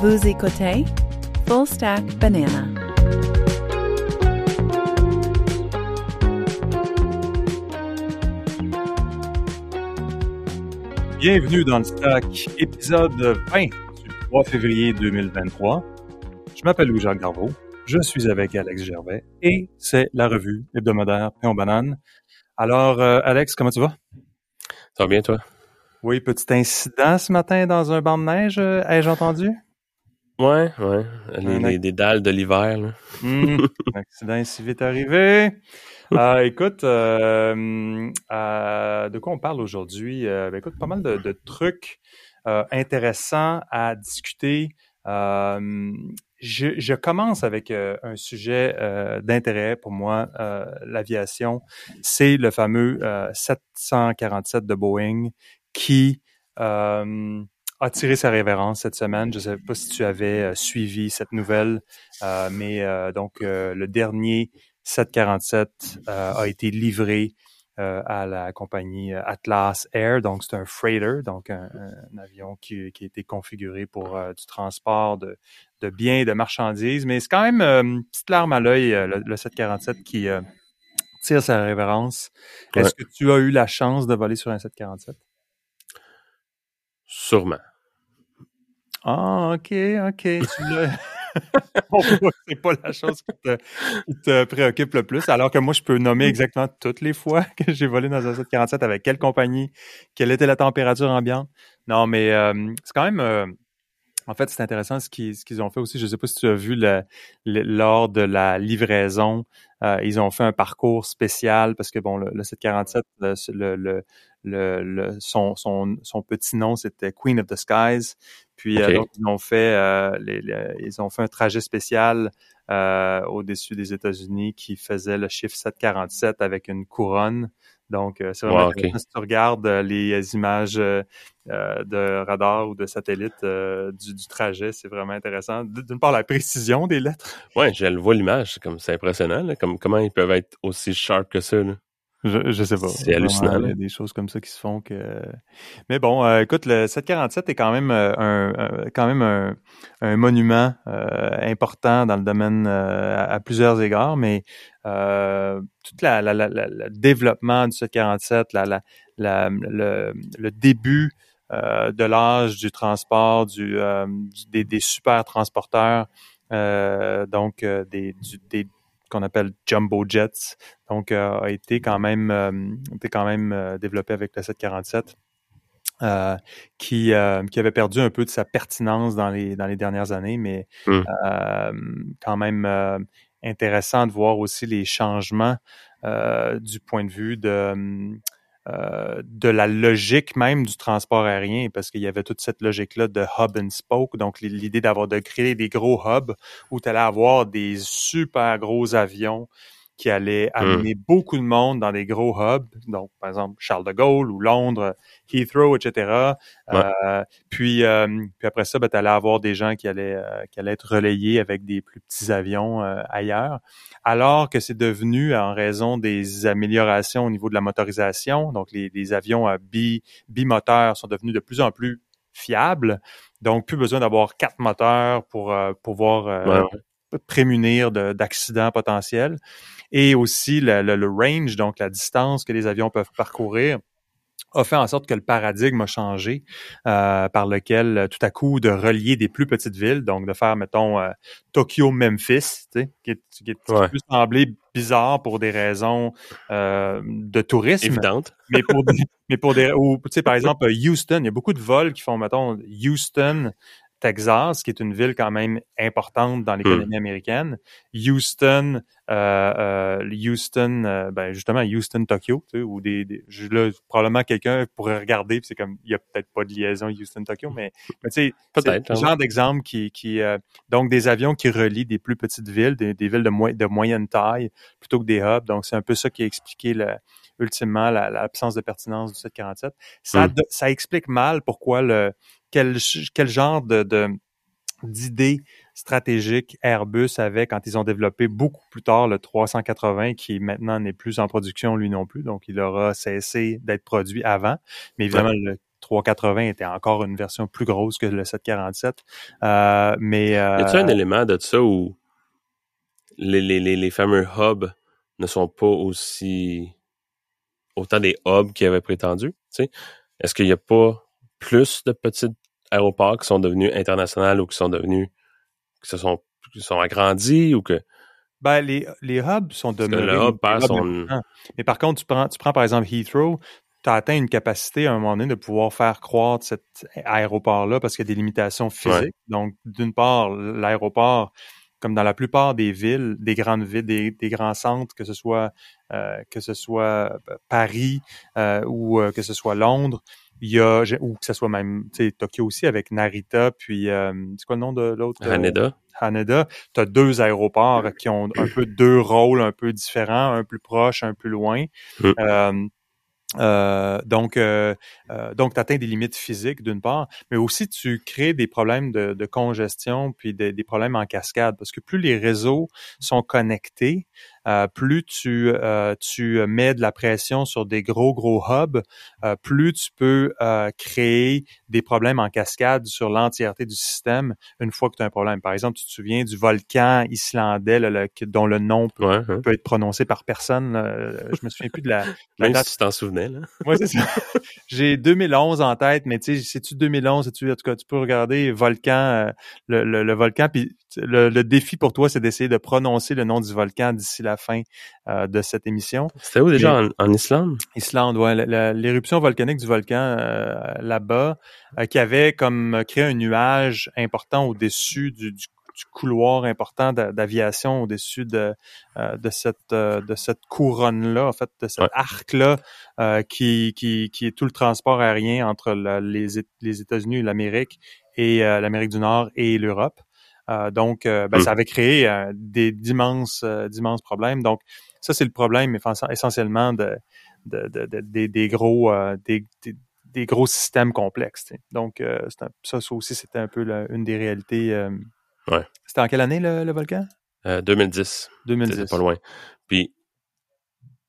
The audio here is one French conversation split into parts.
Vous écoutez Full Stack Banana. Bienvenue dans le Stack, épisode 20 du 3 février 2023. Je m'appelle Louis-Jacques Garveau, je suis avec Alex Gervais et c'est la revue hebdomadaire Pain Banane. Alors, euh, Alex, comment tu vas? Ça va bien, toi? Oui, petit incident ce matin dans un banc de neige, euh, ai-je entendu? Ouais, ouais. Les, les- des dalles de l'hiver, là. Hmm, un accident si vite arrivé. Euh, écoute, euh, euh, de quoi on parle aujourd'hui? Euh, ben, écoute, pas mal de, de trucs euh, intéressants à discuter. Euh, je, je commence avec un sujet euh, d'intérêt pour moi, euh, l'aviation. C'est le fameux euh, 747 de Boeing qui euh, a tiré sa révérence cette semaine. Je ne sais pas si tu avais euh, suivi cette nouvelle, euh, mais euh, donc euh, le dernier 747 euh, a été livré euh, à la compagnie Atlas Air. Donc, c'est un freighter, donc un, un avion qui, qui a été configuré pour du transport de, de biens et de marchandises. Mais c'est quand même une petite larme à l'œil, le, le 747 qui euh, tire sa révérence. Est-ce que tu as eu la chance de voler sur un 747? Sûrement. Ah, OK, OK. C'est pas la chose qui te, préoccupe le plus, alors que moi, je peux nommer exactement toutes les fois que j'ai volé dans un 747, avec quelle compagnie, quelle était la température ambiante. Non, mais euh, c'est quand même... euh, en fait, c'est intéressant ce qu'ils ont fait aussi. Je ne sais pas si tu as vu lors de la livraison, euh, ils ont fait un parcours spécial parce que bon, le, le 747, le, le, le, son, son, son petit nom, c'était Queen of the Skies. Puis euh, Ok. donc, ils ont fait euh, les, les- ils ont fait un trajet spécial euh, au-dessus des États-Unis qui faisait le chiffre 747 avec une couronne. Donc, euh, c'est vraiment Wow. Si tu regardes euh, les images euh, de radar ou de satellite du, du trajet, c'est vraiment intéressant. D'une part, la précision des lettres. Ouais, je le vois l'image, c'est comme c'est impressionnant, là, comme comment ils peuvent être aussi sharp que ça, là. Je, je sais pas. C'est hallucinant, Il y a des choses comme ça qui se font que. Mais bon, euh, écoute, le 747 est quand même euh, un, quand même un, un monument euh, important dans le domaine euh, à, à plusieurs égards, mais euh, tout la, la, la- la- le développement du 747, la, la, la- le, le début euh, de l'âge du transport, du, euh, du- des, des super transporteurs, euh, donc euh, des, du- des qu'on appelle jumbo jets, donc euh, a été quand même euh, été quand même euh, développé avec le 747. euh, qui, euh, qui avait perdu un peu de sa pertinence dans les, dans les dernières années, mais Mm. euh, quand même intéressant de voir aussi les changements du point de vue de, euh, de la logique même du transport aérien, parce qu'il y avait toute cette logique-là de hub and spoke, donc l'idée d'avoir de créer des gros hubs où tu allais avoir des super gros avions qui allaient amener beaucoup de monde dans des gros hubs, donc par exemple Charles de Gaulle ou Londres, Heathrow, etc. Ouais. Euh, puis, euh, puis après ça, ben, tu allais avoir des gens qui allaient, euh, qui allaient être relayés avec des plus petits avions euh, ailleurs, alors que c'est devenu, en raison des améliorations au niveau de la motorisation, donc les, les avions à bi, bimoteurs sont devenus de plus en plus fiables, donc plus besoin d'avoir quatre moteurs pour euh, pouvoir euh, Ouais, prémunir de- d'accidents potentiels. Et aussi le, le- le range, donc la distance que les avions peuvent parcourir, a fait en sorte que le paradigme a changé, euh, par lequel euh, tout à coup de relier des plus petites villes, donc de faire, mettons, euh, Tokyo-Memphis, tu sais, qui, est- qui, est- qui peut sembler bizarre pour des raisons euh, de tourisme, Évidente. mais pour des, mais pour des ou tu sais par exemple Houston, il y a beaucoup de vols qui font mettons Houston Texas, qui est une ville quand même importante dans l'économie américaine. Houston, euh, euh, Houston, euh, ben justement Houston Tokyo, tu sais, ou des, des là, probablement quelqu'un pourrait regarder, puis c'est comme il y a peut-être pas de liaison Houston Tokyo, mais, mais tu sais, c'est Peut-être, le hein. genre d'exemple qui, qui euh, donc des avions qui relient des plus petites villes, des, des villes de, mo- de moyenne taille, plutôt que des hubs. Donc c'est un peu ça qui a expliqué le, ultimement la- l'absence de pertinence du 747. Ça, Mm. de- ça explique mal pourquoi le quel, quel genre de, de d'idées stratégiques Airbus avait quand ils ont développé beaucoup plus tard le 380 qui maintenant n'est plus en production lui non plus donc il aura cessé d'être produit avant mais évidemment le 380 était encore une version plus grosse que le 747. Euh, mais euh, Y a-t-il un élément de ça où les, les, les, les fameux hubs ne sont pas aussi autant des hubs qu'ils avaient prétendu? Est-ce qu'il n'y a pas plus de petits aéroports qui sont devenus internationaux ou qui sont devenus qui se sont, qui sont agrandis ou que ben, les, les hubs sont parce que demeurés. le hub perd son. Mais par contre, tu prends, tu prends par exemple Heathrow, tu as atteint une capacité à un moment donné de pouvoir faire croître cet aéroport-là parce qu'il y a des limitations physiques. Donc, d'une part, l'aéroport, comme dans la plupart des villes, des grandes villes, des, des grands centres, que ce soit euh, que ce soit euh, Paris euh, ou euh, que ce soit Londres, il y a ou que ce soit même Tokyo aussi avec Narita, puis euh, c'est quoi le nom de l'autre euh, Haneda. Haneda, tu as deux aéroports qui ont un peu deux rôles un peu différents, un plus proche, un plus loin. Mm. Euh, donc, euh, euh, donc tu atteins des limites physiques d'une part, mais aussi tu crées des problèmes de, congestion puis des, problèmes en cascade parce que plus les réseaux sont connectés, plus tu euh, tu mets de la pression sur des gros gros hubs, euh, plus tu peux euh, créer des problèmes en cascade sur l'entièreté du système une fois que tu as un problème. Par exemple, tu te souviens du volcan islandais là, le- dont le nom peut, Ouais, peut être prononcé par personne. là. Je me souviens plus de la, la Même date si tu t'en souvenais, là. Ouais, c'est ça. J'ai 2011 en tête, mais tu sais, c'est-tu 2011, c'est-tu, en tout cas, tu peux regarder Volcan, euh, le, le, le volcan, puis le, le défi pour toi, c'est d'essayer de prononcer le nom du volcan d'ici la fin euh, de cette émission. C'était où déjà en, en Islande? Islande, ouais, l'éruption volcanique du volcan euh, là-bas, euh, qui avait comme créé un nuage important au-dessus du, du, du couloir important d'a- d'aviation, au-dessus de, euh, de cette euh, de cette couronne-là, en fait, de cet Ouais. arc-là, euh, qui, qui, qui est tout le transport aérien entre la- les, les États-Unis, l'Amérique et l'Amérique du Nord et l'Europe. Euh, donc, euh, ben, ça avait créé euh, des d'immenses d'immenses problèmes. Donc, ça, c'est le problème essentiellement de, de, de- de- des, des gros des, des, des gros systèmes complexes. Donc, un- ça, ça aussi, c'était un peu la- une des réalités. Ouais. C'était en quelle année le, le volcan? Euh, 2010. 2010. C'était pas loin. Puis,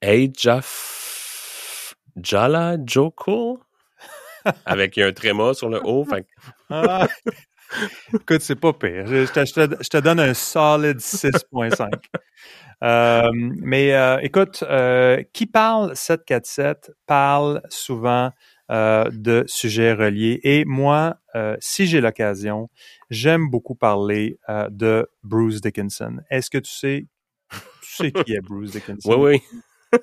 Ajaf Jala Joko? Avec un tréma sur le haut. Fait Ah! Écoute, c'est pas pire. Je, te, donne un solide 6.5. Euh, mais euh, écoute, euh, qui parle 747 parle souvent de sujets reliés. Et moi, si j'ai l'occasion, j'aime beaucoup parler de Bruce Dickinson. Est-ce que tu sais, tu sais qui est Bruce Dickinson? Oui, oui.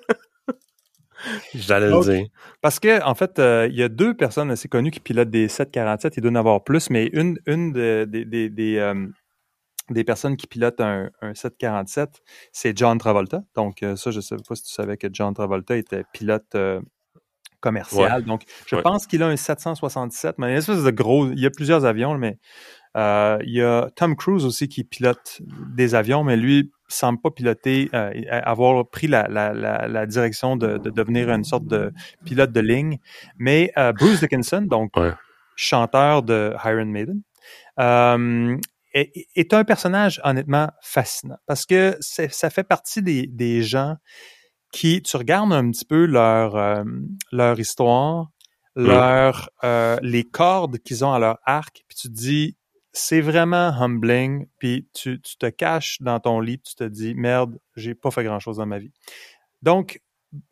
J'allais le dire. Parce que en fait, euh, il y a deux personnes assez connues qui pilotent des 747. Il doit en avoir plus, mais une, une de- euh, des personnes qui pilotent un, un 747, c'est John Travolta. Donc euh, ça, je ne sais pas si tu savais que John Travolta était pilote commercial. Donc, je Ouais. pense qu'il a un 767, mais une espèce de gros. Il y a plusieurs avions, mais euh, il y a Tom Cruise aussi qui pilote des avions, mais lui semble pas piloter, euh, avoir pris la, la, la, la direction de, de devenir une sorte de pilote de ligne. Mais euh, Bruce Dickinson, donc Ouais. chanteur de Iron Maiden, euh, est, est un personnage honnêtement fascinant parce que ça fait partie des, des gens qui, tu regardes un petit peu leur, euh, leur histoire, leur, euh, les cordes qu'ils ont à leur arc, puis tu te dis, c'est vraiment humbling, puis tu, tu te caches dans ton lit, tu te dis, merde, j'ai pas fait grand-chose dans ma vie. Donc,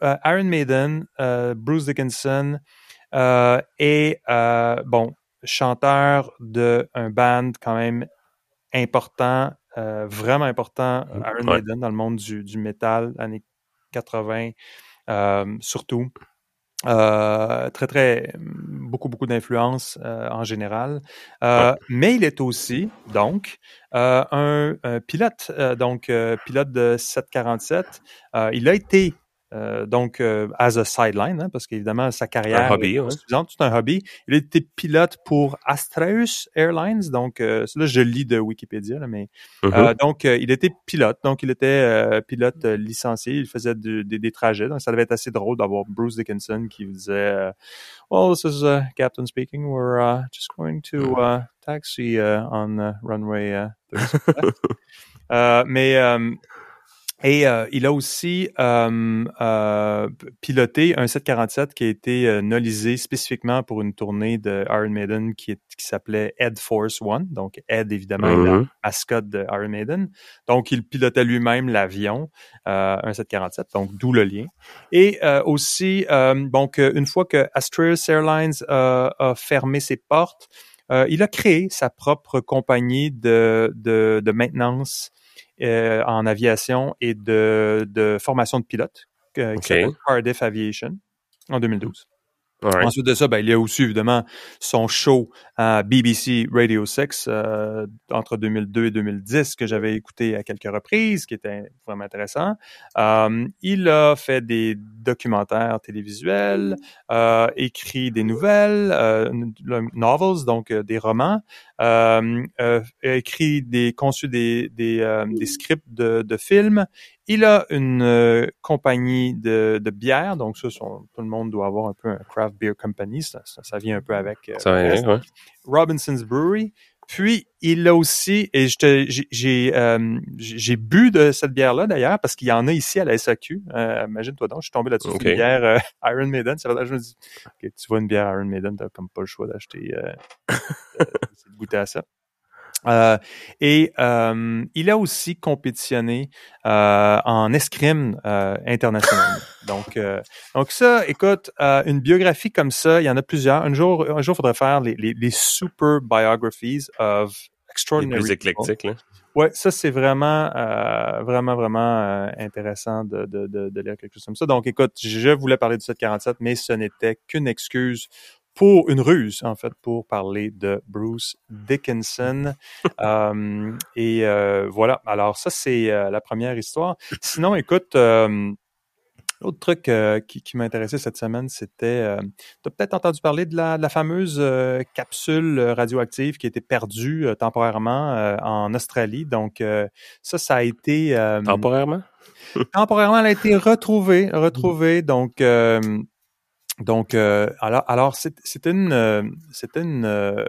euh, Iron Maiden, euh, Bruce Dickinson euh, est, euh, bon, chanteur d'un band quand même important, euh, vraiment important, Iron Ouais. Maiden, dans le monde du, du métal, années 80, euh, surtout. Euh, très, très, beaucoup, beaucoup d'influence euh, en général. Euh, Ouais. Mais il est aussi, donc, euh, un, un pilote, euh, donc, euh, pilote de 747. Euh, il a été, euh, donc, euh, as a sideline, hein, parce qu'évidemment, sa carrière Un hobby, est ouais. suffisante, c'est un hobby. Il a été pilote pour Astraeus Airlines, donc, euh, là, je lis de Wikipédia, là, mais Mhm. euh, donc, il était pilote. Donc, il était pilote licencié. Il faisait des, des trajets. Donc, ça devait être assez drôle d'avoir Bruce Dickinson qui vous disait Well, this is uh, Captain speaking. We're uh, just going to uh, taxi uh, on uh, runway 36." Mais, Et euh, il a aussi euh, euh, piloté un 747 qui a été euh, nolisé spécifiquement pour une tournée de Iron Maiden qui, est- qui s'appelait Ed Force One. Donc, Ed, évidemment, est la Mhm. mascotte de Iron Maiden. Donc, il pilotait lui-même l'avion, euh, un 747, donc d'où le lien. Et euh, aussi, euh, donc, une fois que Astraeus Airlines euh, a fermé ses portes, euh, il a créé sa propre compagnie de, de, de maintenance en aviation et de, de formation de pilotes euh, qui s'appelle Cardiff Aviation en 2012. Alright. Ensuite de ça, ben, il y a aussi évidemment son show à BBC Radio 6 euh, entre 2002 et 2010 que j'avais écouté à quelques reprises, qui était vraiment intéressant. Euh, il a fait des documentaires télévisuels, euh, écrit des nouvelles, euh, novels, donc euh, des romans, euh, euh, écrit des, conçu des, des, euh, des scripts de, de films. Il a une euh, compagnie de, de bière, donc ça, son- tout le monde doit avoir un peu un craft beer company, ça, ça, ça vient un peu avec euh, Ça reste. ouais. Robinson's Brewery. Puis il a aussi, et j'ai euh, bu de cette bière-là d'ailleurs parce qu'il y en a ici à la SAQ. Euh, Imagine-toi donc, je suis tombé là-dessus. Une bière euh, Iron Maiden. Ça fait- je me dis, ok, tu vois une bière Iron Maiden, t'as comme pas le choix d'acheter, euh, euh, de goûter à ça. Euh, et euh, il a aussi compétitionné euh, en escrime international. Donc, donc ça, écoute, une biographie comme ça, il y en a plusieurs. Un jour, un jour, il faudrait faire les, les, les super biographies of Les extraordinary. plus people. éclectiques, là. Ouais, ça c'est vraiment, euh, vraiment, vraiment euh, intéressant de, de, de, de lire quelque chose comme ça. Donc, écoute, je voulais parler du 747, mais ce n'était qu'une excuse pour une ruse, en fait, pour parler de Bruce Dickinson. Euh, et euh, voilà. Alors, ça c'est euh, la première histoire. Sinon, écoute. L'autre truc euh, qui, qui m'a intéressé cette semaine, c'était, tu as peut-être entendu parler de la, de la fameuse capsule radioactive qui a été perdue temporairement en Australie. Donc, ça, ça a été... Temporairement? temporairement, elle a été retrouvée, retrouvée. Donc, donc, euh, alors, alors c'était une, euh, c'était une, euh,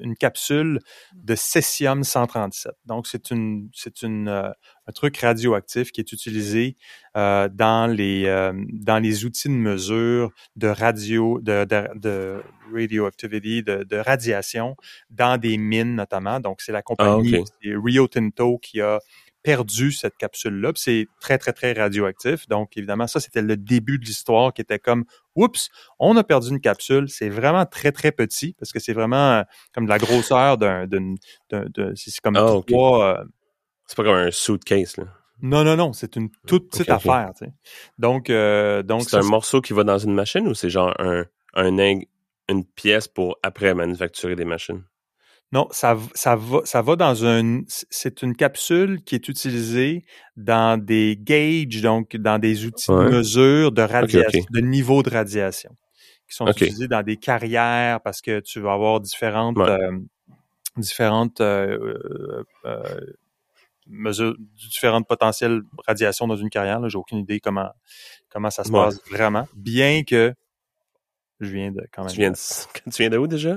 une capsule de césium 137. Donc, c'est une, c'est une, euh, un truc radioactif qui est utilisé euh, dans les, euh, dans les outils de mesure de radio, de, de, de radioactivity, de, de radiation dans des mines notamment. Donc, c'est la compagnie, Ah, c'est Rio Tinto qui a perdu cette capsule-là. C'est très, très, très radioactif. Donc, évidemment, ça, c'était le début de l'histoire qui était comme, oups, on a perdu une capsule. C'est vraiment très, très petit parce que c'est vraiment euh, comme de la grosseur d'un, c'est comme Ah, trois, euh, C'est pas comme un suitcase, là. non, non, non, c'est une toute petite affaire, tu sais. Donc, euh, donc C'est un morceau qui va dans une machine ou c'est genre un, un une pièce pour après manufacturer des machines? Non, ça, ça va, ça va dans un, c'est une capsule qui est utilisée dans des gauges, donc dans des outils Ouais. de mesure de radiation, de niveau de radiation, qui sont utilisés dans des carrières parce que tu vas avoir différentes, Ouais. euh, différentes euh, euh, euh, mesures, différentes potentielles radiations dans une carrière. Là, j'ai aucune idée comment comment ça se Ouais. passe vraiment, bien que je viens de quand même. Tu viens de, tu viens de où déjà?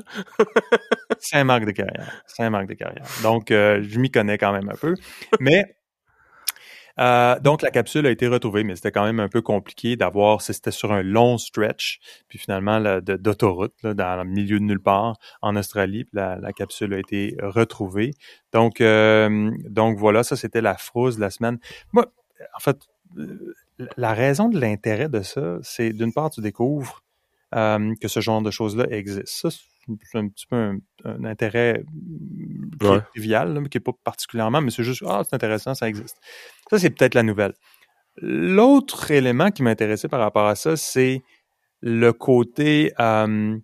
Saint-Marc de carrière. Saint-Marc de carrière. Donc, euh, je m'y connais quand même un peu. Mais, euh, donc, la capsule a été retrouvée, mais c'était quand même un peu compliqué d'avoir, c'était sur un long stretch, puis finalement, d'autoroute, dans le milieu de nulle part, en Australie, puis la, capsule a été retrouvée. Donc, euh, donc voilà, ça, c'était la frousse de la semaine. Moi, en fait, la raison de l'intérêt de ça, c'est d'une part, tu découvres que ce genre de choses-là existe. Ça, c'est un petit peu un, un intérêt mm, qui Ouais. est trivial, là, mais qui n'est pas particulièrement, mais c'est juste, ah, c'est intéressant, ça existe. Ça, c'est peut-être la nouvelle. L'autre élément qui m'intéressait par rapport à ça, c'est le côté, euh,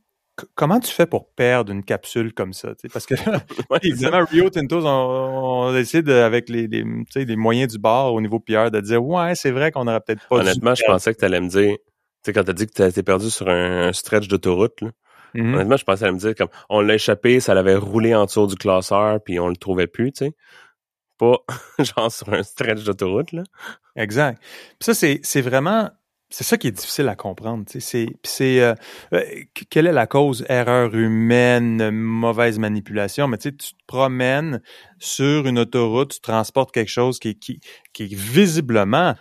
comment tu fais pour perdre une capsule comme ça? tu Parce que. Évidemment, Rio Tinto, on, on décide avec les, les, tu les moyens du bord au niveau PR de dire ouais, c'est vrai qu'on aurait peut-être pas dû Honnêtement, je pensais que tu allais me dire, tu sais, quand t'as dit que t'étais perdu sur un, un stretch d'autoroute, Mhm. honnêtement, je pensais à me dire comme, on l'a échappé, ça l'avait roulé en dessous du classeur, puis on le trouvait plus, tu sais. Pas genre sur un stretch d'autoroute, là. Exact. Puis ça, c'est, vraiment c'est ça qui est difficile à comprendre. C'est, c'est euh, euh, quelle est la cause? Erreur humaine, mauvaise manipulation. Mais tu te promènes sur une autoroute, tu transportes quelque chose qui, qui, qui est visiblement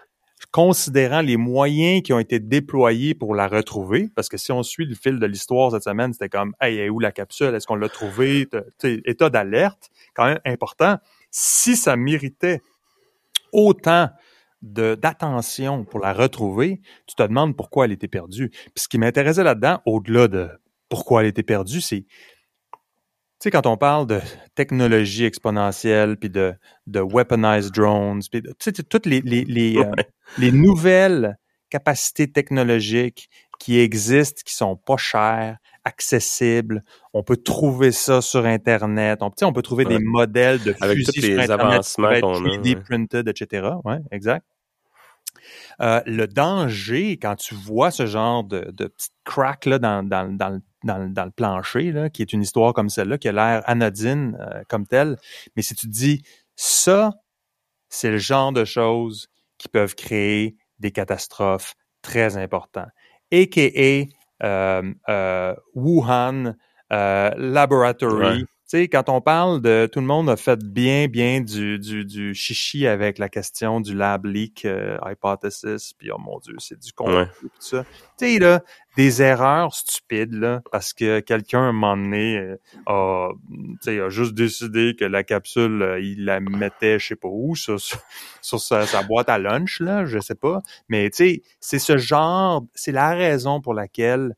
considérant les moyens qui ont été déployés pour la retrouver, parce que si on suit le fil de l'histoire cette semaine, c'était comme Hey, où la capsule? Est-ce qu'on l'a trouvée? État d'alerte, quand même important. Si ça méritait autant d'attention pour la retrouver, tu te demandes pourquoi elle était perdue. Puis ce qui m'intéressait là-dedans, au-delà de pourquoi elle était perdue, c'est sais, quand on parle de technologie exponentielle, puis de, de weaponized drones, puis tu sais, toutes les, les, les, euh, les, nouvelles capacités technologiques qui existent, qui sont pas chères, accessibles, on peut trouver ça sur Internet, on, on peut trouver des modèles de Avec fusils tous les sur Internet avancements qu'on a, être 3D ouais. printed, etc. Ouais, exact. Euh, le danger, quand tu vois ce genre de, de petite crack là, dans, dans, dans, le- dans, le- plancher, qui est une histoire comme celle-là, qui a l'air anodine euh, comme telle, mais si tu dis, ça, c'est le genre de choses qui peuvent créer des catastrophes très importantes. A.K.A. euh, euh, Wuhan Laboratory. Tu sais, quand on parle de tout le monde a fait bien, bien du, du, du chichi avec la question du lab leak euh, hypothesis, puis oh mon Dieu, c'est du con, Ouais. tout ça. Tu sais, là, des erreurs stupides, là, parce que quelqu'un, à un moment donné, euh, a, tu sais, a juste décidé que la capsule, euh, il la mettait, je sais pas où, sur, sur, sur sa, sa boîte à lunch, là, je sais pas. Mais, tu sais, c'est ce genre, c'est la raison pour laquelle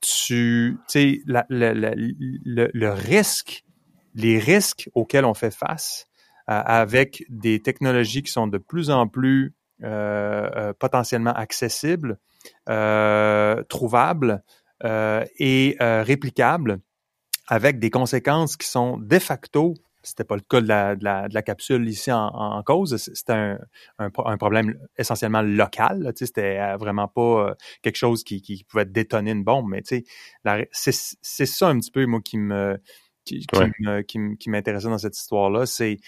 tu, sais, le, risque, les risques auxquels on fait face euh, avec des technologies qui sont de plus en plus euh, euh, potentiellement accessibles, trouvables et réplicables, avec des conséquences qui sont de facto c'était pas le cas de la, de la, de la capsule ici en, en cause. C'était un, un, pro- un problème essentiellement local. là, tu sais, C'était euh, vraiment pas euh, quelque chose qui, qui pouvait détonner une bombe. Mais tu sais, la- c'est ça un petit peu, moi, qui me qui, Ouais. m'intéressait dans cette histoire-là. C'est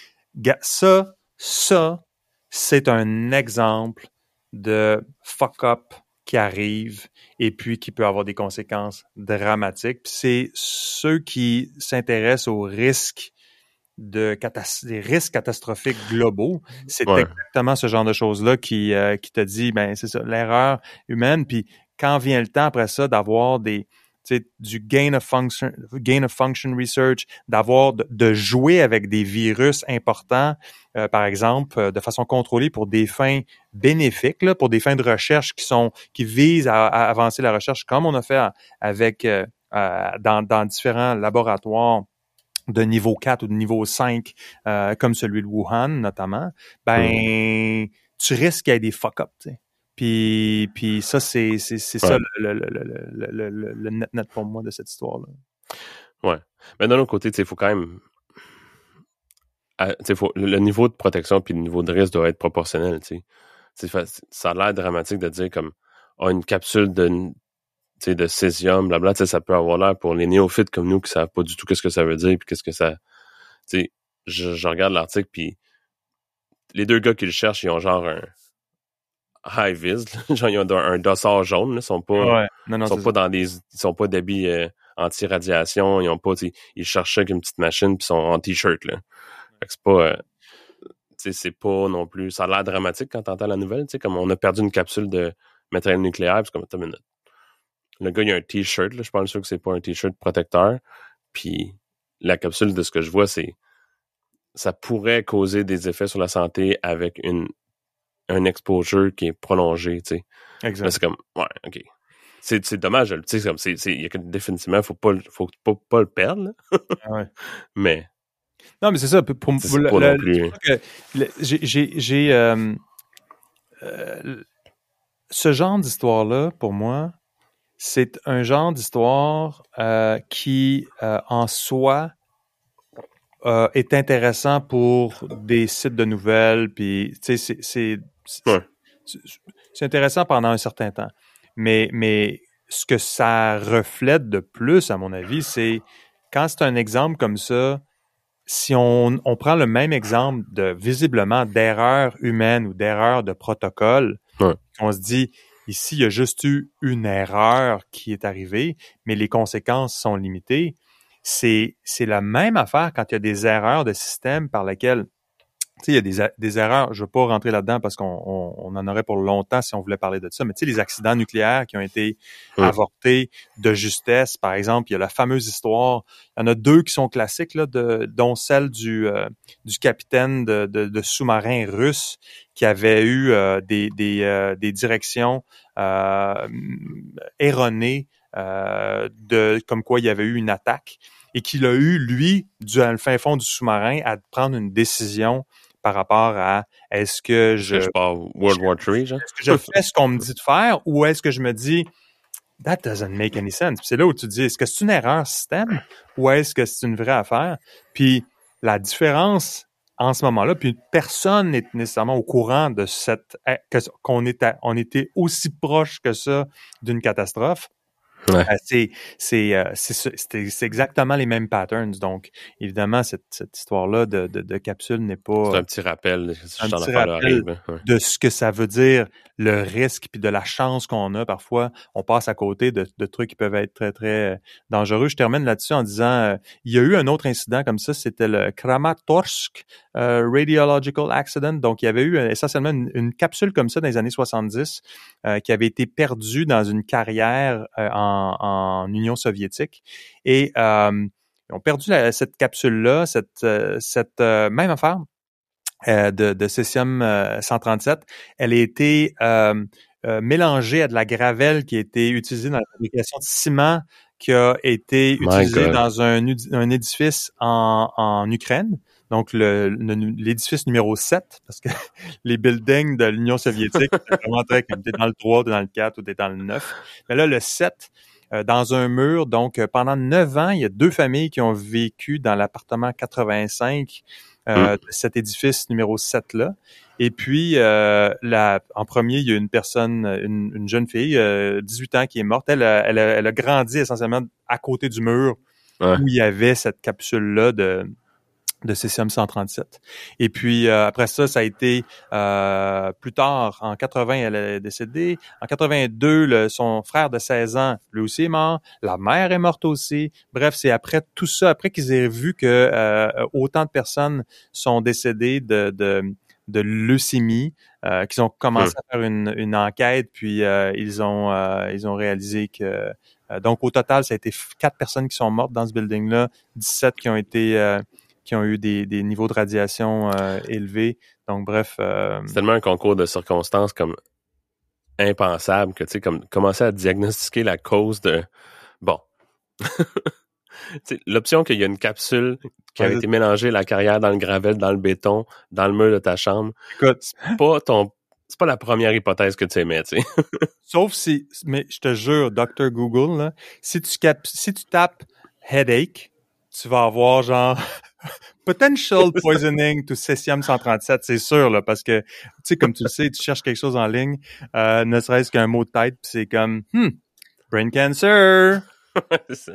ça, ça, c'est un exemple de fuck-up qui arrive et puis qui peut avoir des conséquences dramatiques. C'est ceux qui s'intéressent aux risques de des risques catastrophiques globaux, c'est Ouais. exactement ce genre de choses-là qui, euh, qui te dit, ben c'est ça, l'erreur humaine. Puis quand vient le temps après ça d'avoir des tu sais, du gain of function, gain of function research, d'avoir de, de jouer avec des virus importants, euh, par exemple, euh, de façon contrôlée pour des fins bénéfiques, là, pour des fins de recherche qui sont qui visent à, à avancer la recherche, comme on a fait avec euh, euh, dans, dans différents laboratoires de niveau 4 ou de niveau 5, euh, comme celui de Wuhan notamment, ben tu risques qu'il y ait des fuck-up. Puis, puis ça, c'est, ça Ouais. le, le, le, le, net net pour moi de cette histoire-là. Mais d'un autre côté, il faut quand même. à- sais, faut- le, niveau de protection puis le niveau de risque doit être proportionnel. tu sais. C'est fa- Ça a l'air dramatique de dire comme ah, une capsule de, de césium, blabla, ça peut avoir l'air pour les néophytes comme nous qui savent pas du tout qu'est-ce que ça veut dire puis qu'est-ce que ça. tu sais, Je, je regarde l'article puis les deux gars qui le cherchent, ils ont genre un high vis, là. genre ils ont un, un dossard jaune, là, ils sont pas Non, non, ils sont pas dans des ils sont pas d'habits euh, anti-radiation, ils ont pas ils cherchaient avec une petite machine puis ils sont en t-shirt là. C'est pas euh, tu sais c'est pas non plus ça a l'air dramatique quand t'entends la nouvelle, tu sais comme on a perdu une capsule de matériel nucléaire, puis c'est comme attends une minute. Le gars il a un t-shirt là, je pense sûr que c'est pas un t-shirt protecteur, puis la capsule de ce que je vois c'est ça pourrait causer des effets sur la santé avec une un exposure qui est prolongé, tu sais. C'est comme, ouais, OK. C'est, dommage, tu sais, comme, c'est, il y a que, définitivement, faut pas, le- faut pas, pas le perdre. Ouais. Mais, Non, mais c'est ça. Pour, pour- plus. j'ai, euh, euh, ce genre d'histoire-là, pour moi, c'est un genre d'histoire euh, qui, euh, en soi, euh, est intéressant pour des sites de nouvelles, puis tu sais, c'est, Ouais. intéressant pendant un certain temps. Mais, mais ce que ça reflète de plus, à mon avis, c'est quand c'est un exemple comme ça, si on, on prend le même exemple de visiblement d'erreur humaine ou d'erreur de protocole, Ouais. on se dit Ici, il y a juste eu une erreur qui est arrivée, mais les conséquences sont limitées. C'est, la même affaire quand il y a des erreurs de système par lesquelles il y a des, des erreurs, je ne veux pas rentrer là-dedans parce qu'on on, en aurait pour longtemps si on voulait parler de ça, mais tu sais, les accidents nucléaires qui ont été avortés de justesse, par exemple, il y a la fameuse histoire, il y en a deux qui sont classiques, là, de, dont celle du, euh, du capitaine de, de, de sous-marin russe qui avait eu euh, des, des, euh, des directions erronées de comme quoi il y avait eu une attaque et qu'il a eu, lui, du, le fin fond du sous-marin, à prendre une décision par rapport à est-ce que je, je World War III, genre? Est-ce que je fais ce qu'on me dit de faire ou est-ce que je me dis that doesn't make any sense? C'est là où tu dis est-ce que c'est une erreur système ou est-ce que c'est une vraie affaire? Puis la différence en ce moment-là, puis personne n'est nécessairement au courant de cette qu'on était on était aussi proche que ça d'une catastrophe. Ouais. Euh, c'est euh, c'est exactement les mêmes patterns. Donc, évidemment, cette, cette histoire-là de, de, de, capsule n'est pas. C'est un petit rappel, un petit rappel de ce que ça veut dire, le risque, puis de la chance qu'on a. Parfois, on passe à côté de, de, trucs qui peuvent être très, très euh, dangereux. Je termine là-dessus en disant, il y a eu un autre incident comme ça, c'était le Kramatorsk Radiological Accident. Donc, il y avait eu essentiellement une, une, capsule comme ça dans les années 70 qui avait été perdue dans une carrière en en, Union soviétique. Et euh, ils ont perdu cette capsule-là, cette, euh, cette euh, même affaire de, de césium 137. Elle a été mélangée à de la gravelle qui a été utilisée dans la fabrication de ciment qui a été utilisé dans un, un édifice en, en Ukraine donc l'édifice numéro 7, parce que les buildings de l'Union soviétique, c'est vraiment très comme t'es dans le 3, t'es dans le 4 ou t'es dans le 9. Mais là, le 7, euh, dans un mur, donc euh, pendant 9 ans, il y a deux familles qui ont vécu dans l'appartement 85 euh, mmh. de cet édifice numéro 7-là. Et puis, euh, la, en premier, il y a une personne, une, une jeune fille, euh, 18 ans, qui est morte. Elle, elle, elle, a grandi essentiellement à côté du mur où il y avait cette capsule-là de, de césium 137. Et puis euh, après ça, ça a été euh, plus tard, en 80, elle est décédée. En 82, le, son frère de 16 ans, lui aussi est mort. La mère est morte aussi. Bref, c'est après tout ça, après qu'ils aient vu que euh, autant de personnes sont décédées de, de, de leucémie, qu'ils ont commencé à faire une, une enquête, puis ils ont ils ont réalisé que donc au total, ça a été quatre personnes qui sont mortes dans ce building-là, 17 qui ont été qui ont eu des, des niveaux de radiation euh, élevés. Donc, bref. Euh, c'est tellement un concours de circonstances comme impensable que, tu sais, comme commencer à diagnostiquer la cause de. Bon. L'option qu'il y a une capsule qui a été mélangée la carrière dans le gravel, dans le béton, dans le mur de ta chambre. c'est pas ton c'est pas la première hypothèse que tu émets, tu sais. Sauf si, mais je te jure, Dr. Google, là, si tu cap, si tu tapes headache, tu vas avoir genre Potential poisoning to cesium 137, c'est sûr, là, parce que, tu sais, comme tu le sais, tu cherches quelque chose en ligne, euh, ne serait-ce qu'un mot de tête, puis c'est comme, hmm, brain cancer.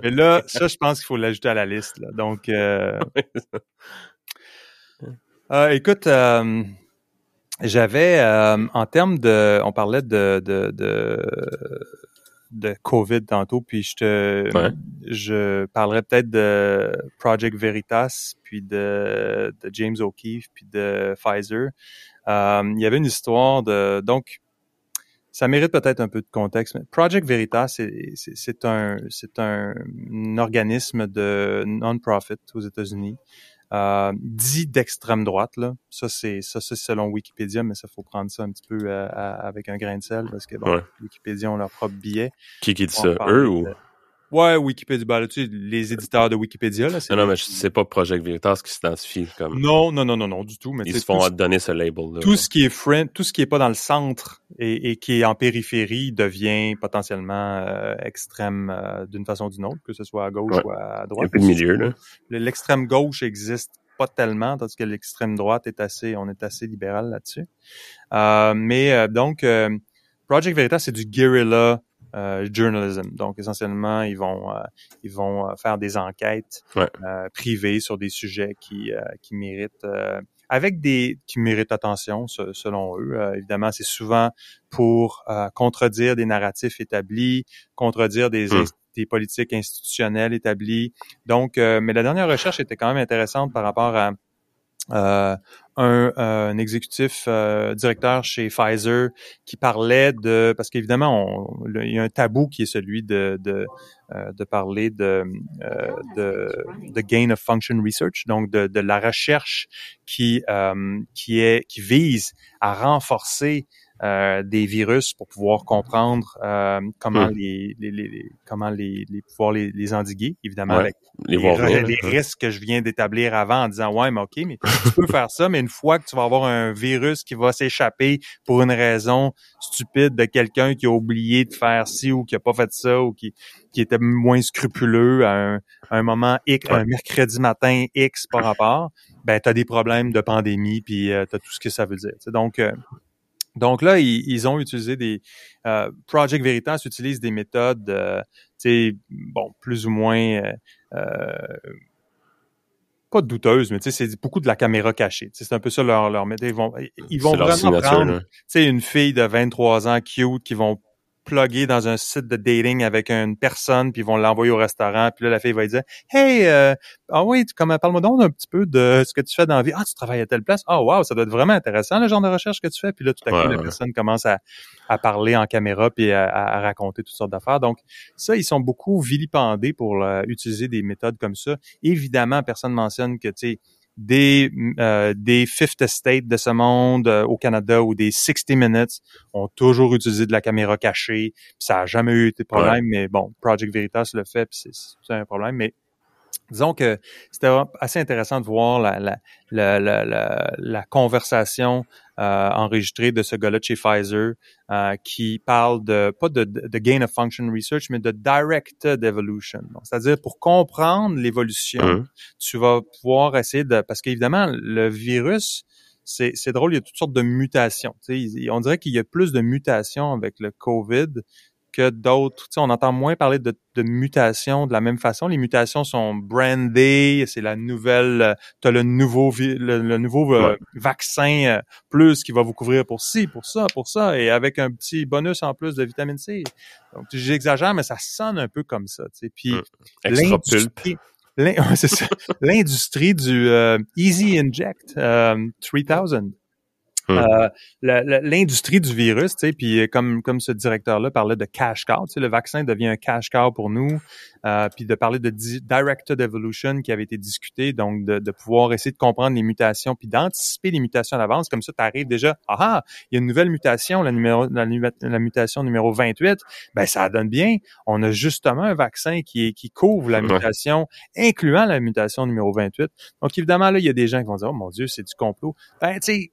Mais là, ça, je pense qu'il faut l'ajouter à la liste. Là. Donc, euh, euh, écoute, j'avais, en termes de, on parlait de, de, de de COVID tantôt, puis je te je parlerai peut-être de Project Veritas, puis de, de James O'Keefe, puis de Pfizer. Euh, il y avait une histoire de donc ça mérite peut-être un peu de contexte. Mais Project Veritas, c'est un c'est un, un organisme de non-profit aux États-Unis euh, dit d'extrême droite. Là. Ça, c'est ça, c'est selon Wikipédia, mais ça faut prendre ça un petit peu euh, avec un grain de sel parce que bon, Wikipédia ont leur propre billet. Qui qui dit ça, eux ou? Ouais, Wikipédia, ben, tu sais, les éditeurs de Wikipédia. Là, non, non, mais c'est pas Project Veritas qui s'identifie comme. Non, non, non, non, non, du tout. Mais Ils se font donner ce label. Là, tout ce qui est friend, tout ce qui est pas dans le centre et, et qui est en périphérie devient potentiellement euh, extrême euh, d'une façon ou d'une autre, que ce soit à gauche ou à droite. Un peu de milieu, là. L'extrême gauche existe pas tellement, tandis que l'extrême droite est assez, on est assez libéral là-dessus. Euh, mais euh, donc, Project Veritas, c'est du guerrilla euh, journalism. Donc essentiellement, ils vont euh, ils vont euh, faire des enquêtes privées sur des sujets qui qui méritent avec des qui méritent attention selon eux. Euh, évidemment, c'est souvent pour euh, contredire des narratifs établis, contredire des, hmm. des politiques institutionnelles établies. Donc, mais la dernière recherche était quand même intéressante par rapport à euh, un, un, exécutif euh, directeur chez Pfizer qui parlait de parce qu'évidemment il y a un tabou qui est celui de de, euh, de parler de, de, de gain of function research donc de, de la recherche qui qui est qui vise à renforcer euh, des virus pour pouvoir comprendre euh, comment hmm. les, les, les, comment les, les pouvoir les, les endiguer, évidemment avec les, les, risques que je viens d'établir avant en disant ouais mais ok mais tu peux faire ça mais une fois que tu vas avoir un virus qui va s'échapper pour une raison stupide de quelqu'un qui a oublié de faire ci ou qui a pas fait ça ou qui qui était moins scrupuleux à un, à un moment X, un mercredi matin X par rapport, ben tu as des problèmes de pandémie puis euh, tu as tout ce que ça veut dire. Donc euh, donc là, ils, ont utilisé des euh, Project Veritas utilise des méthodes, euh, bon, plus ou moins euh, euh, pas douteuses, mais c'est beaucoup de la caméra cachée. C'est un peu ça leur leur méthode. Ils vont ils vont vraiment prendre, une fille de 23 ans cute qui vont plugué dans un site de dating avec une personne, puis ils vont l'envoyer au restaurant, puis là, la fille va dire « Hey, euh, ah oui, parle-moi donc un petit peu de ce que tu fais dans la vie. Ah, tu travailles à telle place. Ah, wow, ça doit être vraiment intéressant, le genre de recherche que tu fais. » Puis là, tout à coup, la personne commence à, à, parler en caméra, puis à, à raconter toutes sortes d'affaires. Donc, ça, ils sont beaucoup vilipendés pour utiliser des méthodes comme ça. Évidemment, personne mentionne que, tu sais, des, euh, des Fifth Estate de ce monde euh, au Canada ou des 60 Minutes ont toujours utilisé de la caméra cachée. ça a jamais eu de problème, mais bon, Project Veritas le fait, c'est un problème. Mais disons que c'était assez intéressant de voir la, la, la, la, la conversation euh, enregistrée de ce gars-là chez Pfizer euh, qui parle de pas de, de, gain of function research, mais de directed evolution. C'est-à-dire pour comprendre l'évolution, hein? tu vas pouvoir essayer de parce qu'évidemment le virus c'est, c'est drôle, il y a toutes sortes de mutations. on dirait qu'il y a plus de mutations avec le COVID que d'autres. Tu sais, on entend moins parler de, de mutations de la même façon. Les mutations sont brandées, c'est la nouvelle, euh, tu as le nouveau, le, nouveau euh, vaccin euh, plus qui va vous couvrir pour ci, pour ça, pour ça, et avec un petit bonus en plus de vitamine C. Donc, j'exagère, mais ça sonne un peu comme ça. Tu sais. Puis, l'industrie, l'industrie du Easy Inject 3000 Hum. Euh, l'industrie du virus, tu sais, puis euh, comme comme ce directeur-là parlait de cash cow, tu sais, le vaccin devient un cash cow pour nous, euh, puis de parler de directed evolution qui avait été discuté, donc de, de pouvoir essayer de comprendre les mutations, puis d'anticiper les mutations à l'avance, comme ça, tu arrives déjà, ah, ah il y a une nouvelle mutation, la numéro la, la, mutation numéro 28, ben ça donne bien, on a justement un vaccin qui qui couvre la mutation, incluant la mutation numéro 28. Donc évidemment là, il y a des gens qui vont dire, oh mon Dieu, c'est du complot. Ben tu sais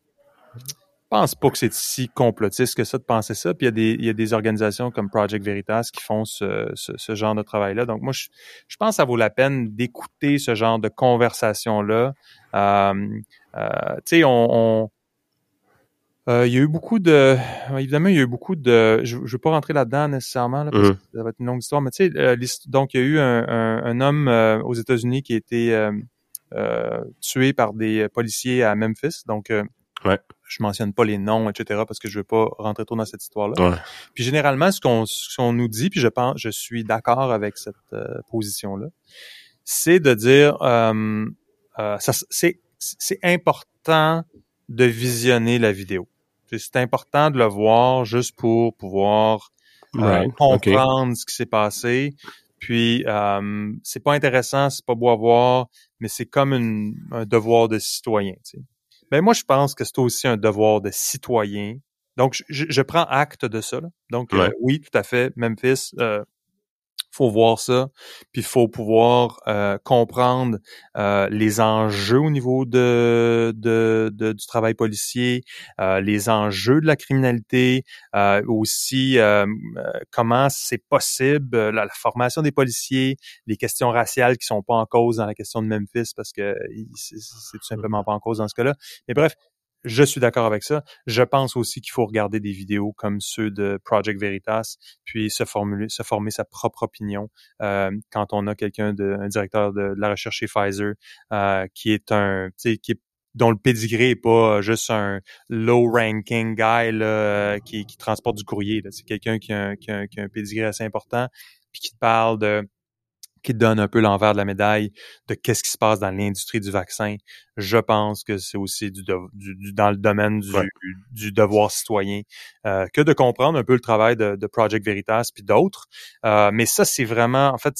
pense pas que c'est si complotiste que ça de penser ça. Puis il y a des, il y a des organisations comme Project Veritas qui font ce, ce, genre de travail-là. Donc moi, je, je, pense que ça vaut la peine d'écouter ce genre de conversation-là. Euh, euh, tu sais, on, on euh, il y a eu beaucoup de, évidemment, il y a eu beaucoup de, je, je veux pas rentrer là-dedans nécessairement, là, parce mm-hmm. que ça va être une longue histoire, mais tu sais, donc il y a eu un, un, un homme aux États-Unis qui a été tué par des policiers à Memphis, donc Ouais. Je mentionne pas les noms, etc., parce que je veux pas rentrer trop dans cette histoire-là. Puis généralement, ce qu'on nous dit, puis je pense, je suis d'accord avec cette euh, position-là, c'est de dire, euh, euh, c'est important de visionner la vidéo. C'est important de le voir juste pour pouvoir euh, comprendre ce qui s'est passé. Puis euh, c'est pas intéressant, c'est pas beau à voir, mais c'est comme une, un devoir de citoyen. Tu sais. Ben moi, je pense que c'est aussi un devoir de citoyen. Donc, je, je prends acte de ça. Donc, euh, oui, tout à fait. Memphis, euh, faut voir ça, puis il faut pouvoir euh, comprendre euh, les enjeux au niveau de, de, de du travail policier, euh, les enjeux de la criminalité, euh, aussi euh, comment c'est possible la, la, formation des policiers, les questions raciales qui sont pas en cause dans la question de Memphis parce que c'est tout simplement pas en cause dans ce cas-là. Mais bref, je suis d'accord avec ça. Je pense aussi qu'il faut regarder des vidéos comme ceux de Project Veritas, puis se formuler, se former sa propre opinion euh, quand on a quelqu'un de un directeur de, la recherche chez Pfizer euh, qui est un, qui est dont le pedigree est pas juste un low-ranking guy là, qui, qui transporte du courrier. C'est quelqu'un qui, a un, qui, a qui a un pedigree assez important, puis qui te parle de qui donne un peu l'envers de la médaille de qu'est-ce qui se passe dans l'industrie du vaccin. Je pense que c'est aussi du, du, dans le domaine du, du devoir citoyen euh, que de comprendre un peu le travail de, de Project Veritas puis d'autres. Euh, mais ça, c'est vraiment, en fait,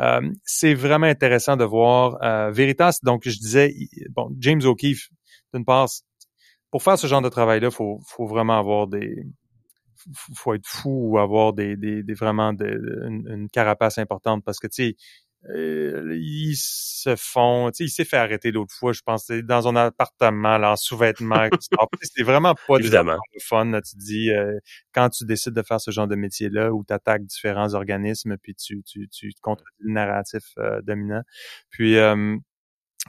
euh, c'est vraiment intéressant de voir euh, Veritas. Donc, je disais, bon, James O'Keefe, d'une part, pour faire ce genre de travail-là, faut, faut vraiment avoir des, faut être fou ou avoir des, des, des vraiment une, carapace importante parce que tu sais euh, ils se font, tu sais, il s'est fait arrêter l'autre fois, je pense, dans un appartement, là, en sous-vêtements. c'est vraiment pas du fun, là, tu dis, euh, quand tu décides de faire ce genre de métier-là, où tu attaques différents organismes, puis tu, tu, tu contredis le narratif euh, dominant. Puis,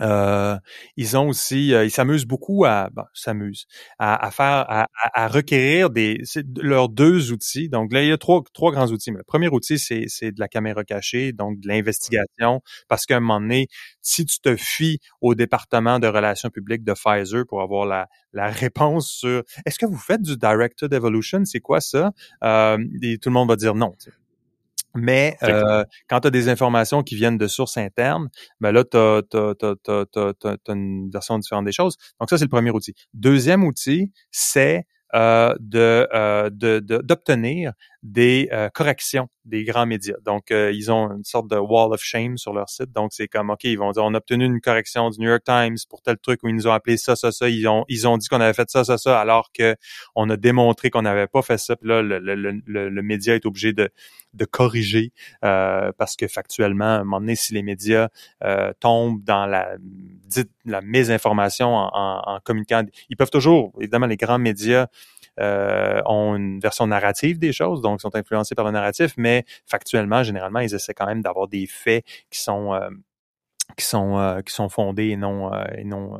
euh, ils ont aussi, euh, ils s'amusent beaucoup à, bon, s'amusent à, à, faire, à, à, requérir des leurs deux outils. Donc là, il y a trois, trois grands outils. Mais le premier outil, c'est, c'est de la caméra cachée, donc de l'investigation, parce qu'à un moment donné, si tu te fies au département de relations publiques de Pfizer pour avoir la, la réponse sur est-ce que vous faites du directed evolution, c'est quoi ça? Euh, et Tout le monde va dire non. Mais euh, quand tu as des informations qui viennent de sources internes, ben là, tu as, une version différente des choses. Donc ça, c'est le premier outil. Deuxième outil, c'est euh, euh, de d'obtenir des euh, corrections des grands médias. Donc, euh, ils ont une sorte de wall of shame sur leur site. Donc, c'est comme, OK, ils vont dire, on a obtenu une correction du New York Times pour tel truc où ils nous ont appelé ça, ça, ça. Ils ont, ils ont dit qu'on avait fait ça, ça, ça, alors que on a démontré qu'on n'avait pas fait ça. Puis là, le, le, le, le, média est obligé de, de corriger euh, parce que factuellement, à un moment donné, si les médias euh, tombent dans la, la mésinformation en, en, en communiquant, ils peuvent toujours, évidemment, les grands médias euh, ont une version narrative des choses, donc sont influencés par le narratif, mais factuellement, généralement, ils essaient quand même d'avoir des faits qui sont euh, qui sont euh, qui sont fondés et non et non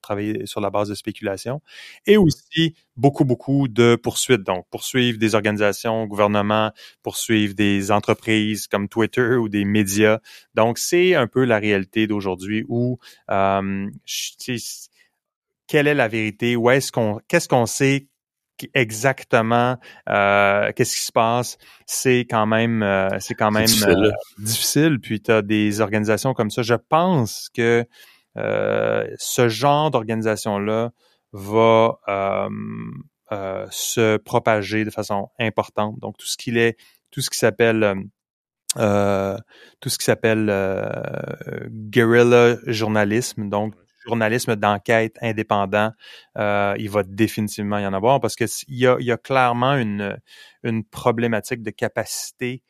travaillés sur la base de spéculation et aussi beaucoup beaucoup de poursuites. Donc poursuivre des organisations gouvernements poursuivre des entreprises comme Twitter ou des médias. Donc c'est un peu la réalité d'aujourd'hui où quelle est la vérité? Où est-ce qu'on qu'est-ce qu'on sait exactement euh, qu'est-ce qui se passe, c'est quand même euh, c'est quand même difficile. Euh, difficile. Puis tu as des organisations comme ça. Je pense que ce genre d'organisation-là va se propager de façon importante. Donc tout ce qu'il est, tout ce qui s'appelle tout ce qui s'appelle guerrilla journalisme, donc journalisme d'enquête indépendant, euh, il va définitivement y en avoir parce qu'il y a, y a clairement une, une problématique de capacité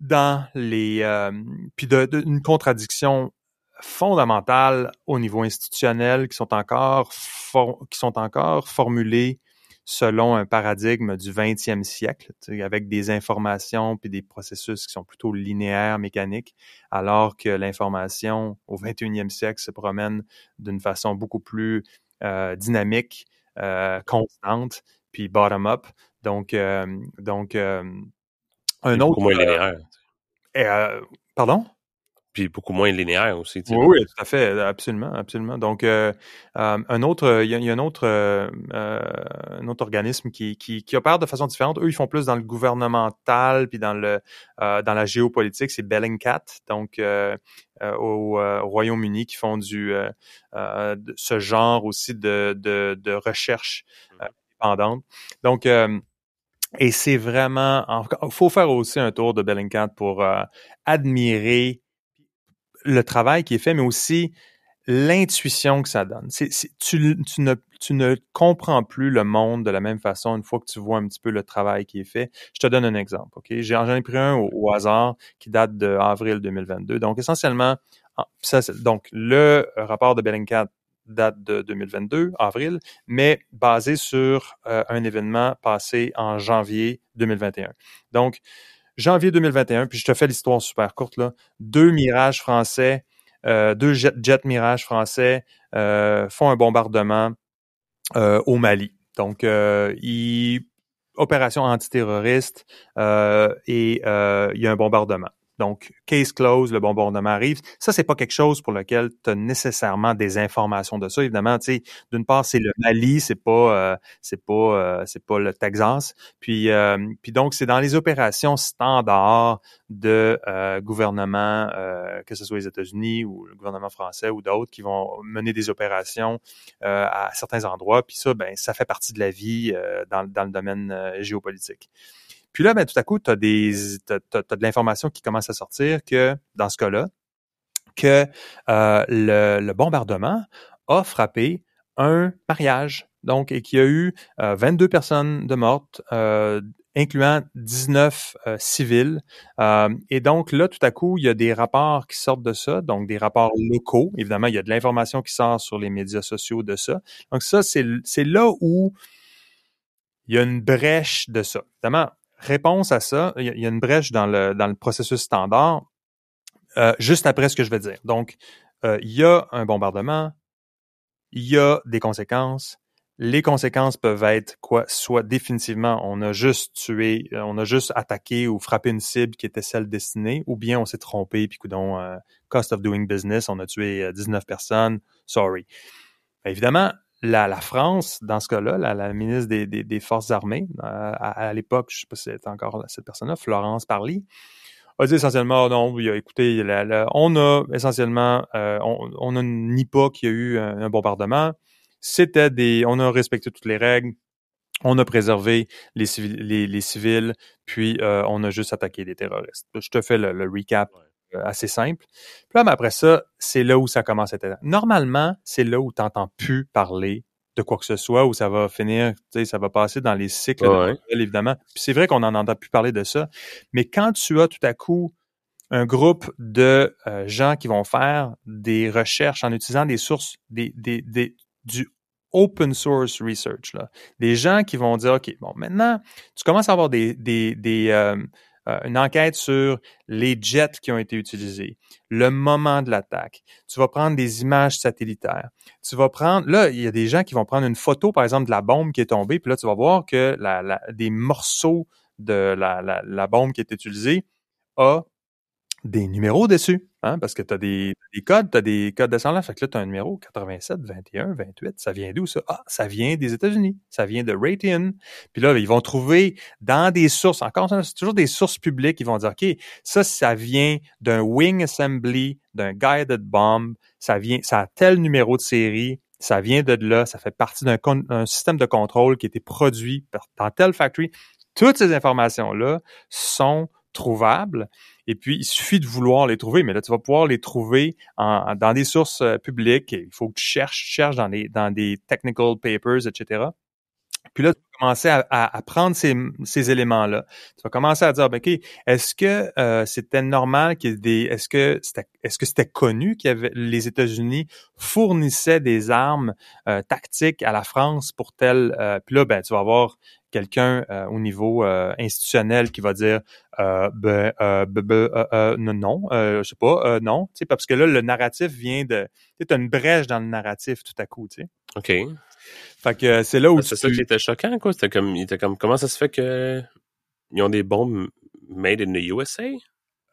dans les euh, puis de, une contradiction fondamentale au niveau institutionnel qui sont encore qui sont encore formulées selon un paradigme du 20e siècle, avec des informations puis des processus qui sont plutôt linéaires, mécaniques, alors que l'information au 21e siècle se promène d'une façon beaucoup plus euh, dynamique, euh, constante, puis bottom-up. Donc, euh, donc un autre. Moins linéaire. pardon? Puis beaucoup moins linéaire aussi. Oui, oui, tout à fait, absolument, absolument. Donc, euh, euh un autre, il y, a, un autre, euh, un autre organisme qui, qui, qui, opère de façon différente. Eux, ils font plus dans le gouvernemental puis dans le dans la géopolitique. C'est Bellingcat, donc au, Royaume-Uni, qui font du ce genre aussi de de, de recherche mmh. indépendante. Donc et c'est vraiment, il faut faire aussi un tour de Bellingcat pour admirer le travail qui est fait, mais aussi l'intuition que ça donne. tu, ne, tu ne comprends plus le monde de la même façon une fois que tu vois un petit peu le travail qui est fait. Je te donne un exemple. Ok, J'en ai pris un au, hasard qui date de avril 2022. Donc, essentiellement, ça, donc le rapport de Bellingcat date de 2022, avril, mais basé sur euh, un événement passé en janvier 2021. Donc, janvier 2021, puis je te fais l'histoire super courte. Deux mirages français, euh, deux jets, jet Mirage français euh, font un bombardement euh, au Mali. Donc, opération antiterroriste et il y a un bombardement. Donc case close, le bombardement arrive. Ça, c'est pas quelque chose pour lequel tu as nécessairement des informations de ça. Évidemment, tu sais, d'une part, c'est le Mali, c'est pas, euh, euh, c'est pas le Texas. Puis, euh, puis donc, c'est dans les opérations standards de gouvernement, que ce soit les États-Unis ou le gouvernement français ou d'autres, qui vont mener des opérations à certains endroits. Puis ça, ben, ça fait partie de la vie dans le domaine géopolitique. Puis là, ben, tout à coup, tu as, des, de l'information qui commence à sortir que, dans ce cas-là, que euh, le, bombardement a frappé un mariage. Donc, et qu'il y a eu 22 euh, personnes de mortes, euh, incluant 19 civils. et donc, là, tout à coup, il y a des rapports qui sortent de ça, donc des rapports locaux. Évidemment, il y a de l'information qui sort sur les médias sociaux de ça. Donc, ça, c'est là où il y a une brèche de ça. Évidemment, réponse à ça, il y, a une brèche dans le, processus standard, euh, juste après ce que je vais dire. Donc, euh, il y a un bombardement, il y a des conséquences. Les conséquences peuvent être quoi? Soit définitivement, on a juste tué, euh, on a juste attaqué ou frappé une cible qui était celle destinée, ou bien on s'est trompé, puis coudon, cost of doing business, on a tué 19 personnes, sorry. évidemment, la, la, France, dans ce cas-là, la, la, ministre des, des, des Forces armées, euh, à, l'époque, je ne sais pas si c'était encore cette personne-là, Florence Parly, a dit essentiellement, non, écoutez, on a essentiellement, euh, on, on nie pas qu'il y a eu un, bombardement. C'était des, on a respecté toutes les règles. On a préservé les civils, les, les civils puis euh, on a juste attaqué des terroristes. Je te fais le, le recap assez simple. Puis là, mais après ça, c'est là où ça commence à être... Normalement, c'est là où tu n'entends plus parler de quoi que ce soit, où ça va finir, tu sais, ça va passer dans les cycles, évidemment. Puis c'est vrai qu'on n'en entend plus parler de ça. Mais quand tu as tout à coup un groupe de euh, gens qui vont faire des recherches en utilisant des sources, des, des, des, du open source research, là. des gens qui vont dire, OK, bon, maintenant, tu commences à avoir des, des, des, euh, euh, une enquête sur les jets qui ont été utilisés, le moment de l'attaque. Tu vas prendre des images satellitaires. Tu vas prendre, là, il y a des gens qui vont prendre une photo, par exemple, de la bombe qui est tombée, puis là, tu vas voir que des morceaux de la bombe qui est utilisée a des numéros dessus, hein, parce que tu as des, des, codes, tu as des codes descendants. Fait que là, tu as un numéro 87, 21, 28. Ça vient d'où ça? Ah, ça vient des États-Unis. Ça vient de Raytheon. Puis là, ils vont trouver dans des sources, encore c'est toujours des sources publiques, ils vont dire, OK, ça, ça vient d'un wing assembly, d'un guided bomb. Ça vient, ça a tel numéro de série. Ça vient de là. Ça fait partie d'un système de contrôle qui a été produit dans telle factory. Toutes ces informations-là sont trouvables. Et puis, il suffit de vouloir les trouver, mais là, tu vas pouvoir les trouver en, dans des sources euh, publiques. Il faut que tu cherches, cherches dans, des, dans des technical papers, etc. Puis là, tu vas commencer à, à, prendre ces, ces éléments-là. Tu vas commencer à dire, ben, OK, est-ce que euh, c'était normal qu'il y ait des... Est-ce que c'était est-ce que c'était connu avait les États-Unis fournissaient des armes euh, tactiques à la France pour tel... puis là, ben, tu vas avoir quelqu'un euh, au niveau euh, institutionnel qui va dire euh, ben, ben, ben non, je sais pas, non, tu sais, parce que là, le narratif vient de. Tu as une brèche dans le narratif tout à coup, tu sais. OK. Fait que c'est là où. C'est ça qui était choquant, quoi. C'était comme, il était comme, comment ça se fait que ils ont des bombes made in the USA?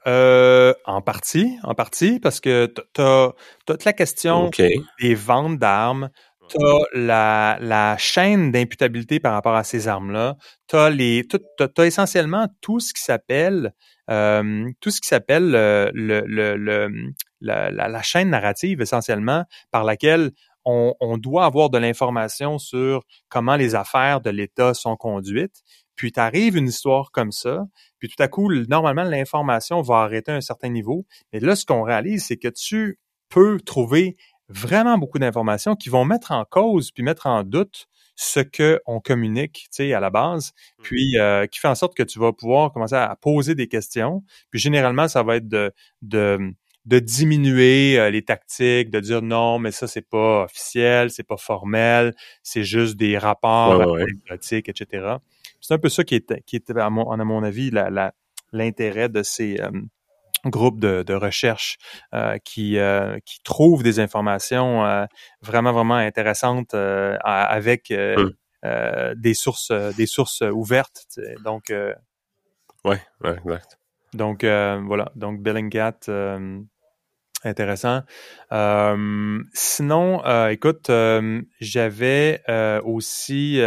Euh, en partie, en partie, parce que tu as toute la question des ventes d'armes, tu la, la chaîne d'imputabilité par rapport à ces armes-là. Tu as, essentiellement tout ce qui s'appelle euh, tout ce qui s'appelle le, le, le, la, la, chaîne narrative essentiellement par laquelle on, on doit avoir de l'information sur comment les affaires de l'État sont conduites. Puis t'arrives une histoire comme ça, puis tout à coup, normalement, l'information va arrêter à un certain niveau. Mais là, ce qu'on réalise, c'est que tu peux trouver vraiment beaucoup d'informations qui vont mettre en cause puis mettre en doute ce que on communique, tu sais, à la base, mmh. puis euh, qui fait en sorte que tu vas pouvoir commencer à poser des questions. Puis généralement, ça va être de, de, de diminuer euh, les tactiques, de dire non, mais ça c'est pas officiel, c'est pas formel, c'est juste des rapports ouais, etc. C'est un peu ça qui est, qui est à mon, à mon avis, la, l'intérêt de ces euh, groupe de, de recherche euh, qui, euh, qui trouve des informations euh, vraiment, vraiment intéressantes avec des sources des sources ouvertes. Donc ouais, ouais, exact. Donc, euh, voilà. Donc, Bellingcat, euh, intéressant. Euh, sinon, euh, écoute, euh, j'avais euh, aussi,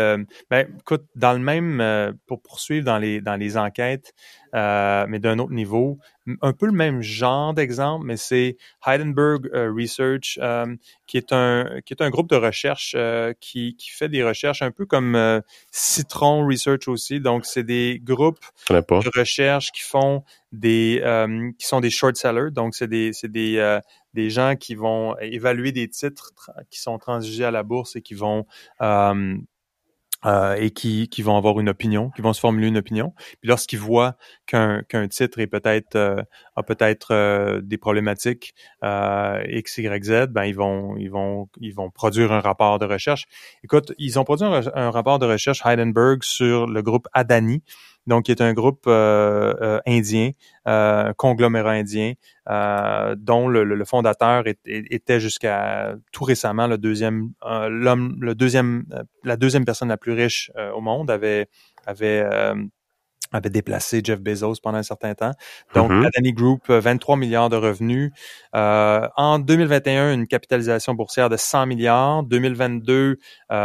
ben, écoute, dans le même, pour poursuivre dans les dans les enquêtes, mais d'un autre niveau, un peu le même genre d'exemple, mais c'est Heidenberg Research, qui est un qui est un groupe de recherche qui qui fait des recherches un peu comme Citron Research aussi. Donc, c'est des groupes de recherche qui font des qui sont des short sellers. Donc, c'est des c'est des des gens qui vont évaluer des titres qui sont transigés à la bourse et qui vont euh, et qui, qui vont avoir une opinion, qui vont se formuler une opinion. Puis lorsqu'ils voient qu'un qu'un titre est peut-être euh, a peut-être euh, des problématiques euh, X, Y, Z, ben ils vont ils vont ils vont produire un rapport de recherche. Écoute, ils ont produit un rapport de recherche Heidenberg sur le groupe Adani, donc qui est un groupe euh, euh, indien, euh, conglomérat indien, dont le, fondateur était jusqu'à tout récemment le deuxième l'homme, le deuxième, la deuxième personne la plus riche au monde, avait avait avait déplacé Jeff Bezos pendant un certain temps. Donc. Adani Group, 23 milliards de revenus. en 2021, une capitalisation boursière de 100 milliards. 2022, 200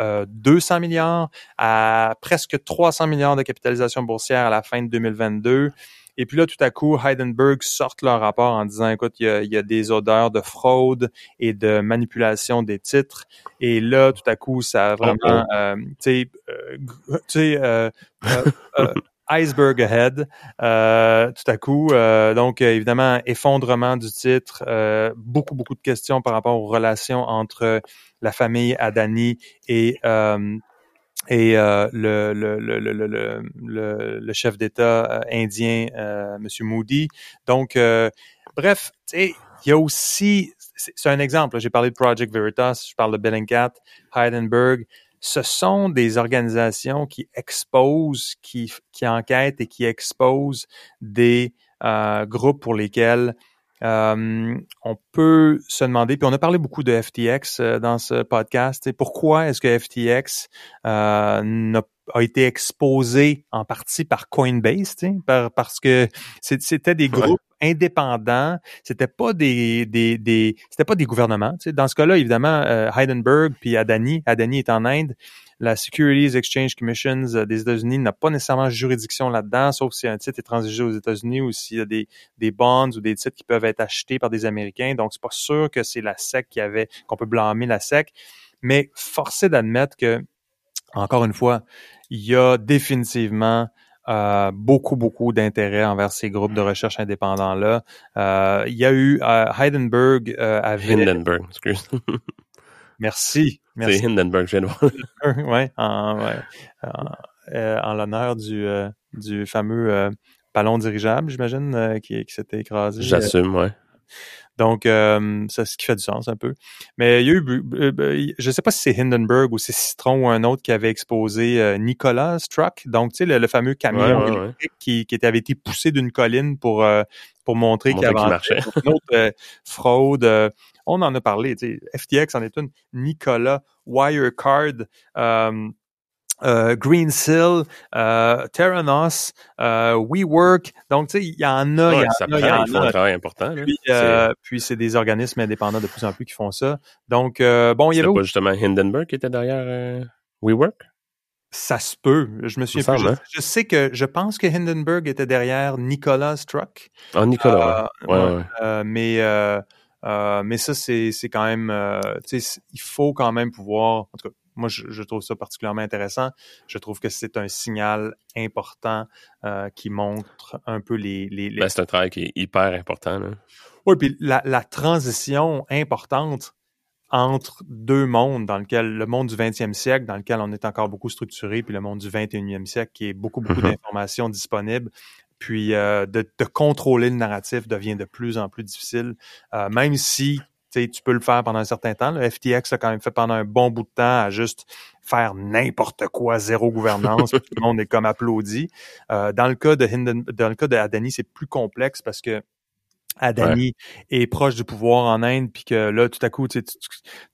euh, milliards à presque 300 milliards de capitalisation boursière à la fin de 2022. Et puis là, tout à coup, Heidenberg sortent leur rapport en disant, écoute, il y a, des odeurs de fraude et de manipulation des titres. Et là, tout à coup, ça a vraiment, euh, tu sais, euh, iceberg ahead. tout à coup, donc évidemment, effondrement du titre, beaucoup, beaucoup de questions par rapport aux relations entre la famille Adani et euh, et euh, le, le, le, le, chef d'État euh, indien, euh, M. Moody. Donc, bref, il y a aussi, c'est un exemple, j'ai parlé de Project Veritas, je parle de Bellingcat, Heidenberg. Ce sont des organisations qui exposent, qui, qui enquêtent et qui exposent des euh, groupes pour lesquels euh, on peut se demander, puis on a parlé beaucoup de FTX euh, dans ce podcast, et pourquoi est-ce que FTX euh, a été exposé en partie par Coinbase, par, parce que c'était des groupes indépendants, c'était pas des, des, des c'était pas des gouvernements. Dans ce cas-là, évidemment, euh, Heidenberg puis Adani, Adani est en Inde, la Securities Exchange Commission euh, des États-Unis n'a pas nécessairement juridiction là-dedans, sauf si un titre est transigé aux États-Unis ou s'il y a des, des bonds ou des titres qui peuvent être achetés par des Américains. Donc, c'est pas sûr que c'est la SEC qui avait, qu'on peut blâmer la SEC. Mais forcé d'admettre que, encore une fois, il y a définitivement euh, beaucoup, beaucoup d'intérêt envers ces groupes de recherche indépendants-là. Euh, il y a eu euh, Heidenberg avait... Hindenburg, excuse. Merci. C'est Hindenburg, je viens de voir. ouais, en, ouais, en, l'honneur du, du fameux ballon dirigeable, j'imagine, qui, qui s'était écrasé. J'assume, ouais. Donc, euh, c'est ce qui fait du sens un peu. Mais il y a eu, euh, ben, je ne sais pas si c'est Hindenburg ou c'est Citron ou un autre qui avait exposé euh, Nicolas Truck, donc tu sais le, fameux camion Qui, qui avait été poussé d'une colline pour pour montrer qu'il y avait une autre fraude. on en a parlé, tu sais, FTX en est une. Nicolas Wirecard. Euh, Greensill, euh, Terranos, euh, WeWork. Donc, tu sais, il y en a, il y en ça a, il y en a. un travail important. Euh, puis, c'est des organismes indépendants de plus en plus qui font ça. Donc, euh, bon, il y avait... pas justement Hindenburg qui était derrière euh, WeWork? Ça se peut. Je me suis hein? je, sais que je pense que Hindenburg était derrière Nicolas Truck. Ah, Nicolas, ouais. ouais, ouais. mais mais ça, c'est quand même, tu sais, il faut quand même pouvoir, en tout cas, moi, je, trouve ça particulièrement intéressant. Je trouve que c'est un signal important euh, qui montre un peu les... les, Ben, c'est un travail qui est hyper important. Oui, puis la, la, transition importante entre deux mondes, dans lequel le monde du 20e siècle, dans lequel on est encore beaucoup structuré, puis le monde du 21e siècle, qui est beaucoup, beaucoup mm-hmm. d'informations disponibles, puis euh, de, de, contrôler le narratif devient de plus en plus difficile, euh, même si tu peux le faire pendant un certain temps. Le FTX a quand même fait pendant un bon bout de temps à juste faire n'importe quoi, zéro gouvernance, tout le monde est comme applaudi. Euh, dans le cas de Hinden, dans le cas de Adani, c'est plus complexe parce que Adani est proche du pouvoir en Inde, puis que là, tout à coup, tu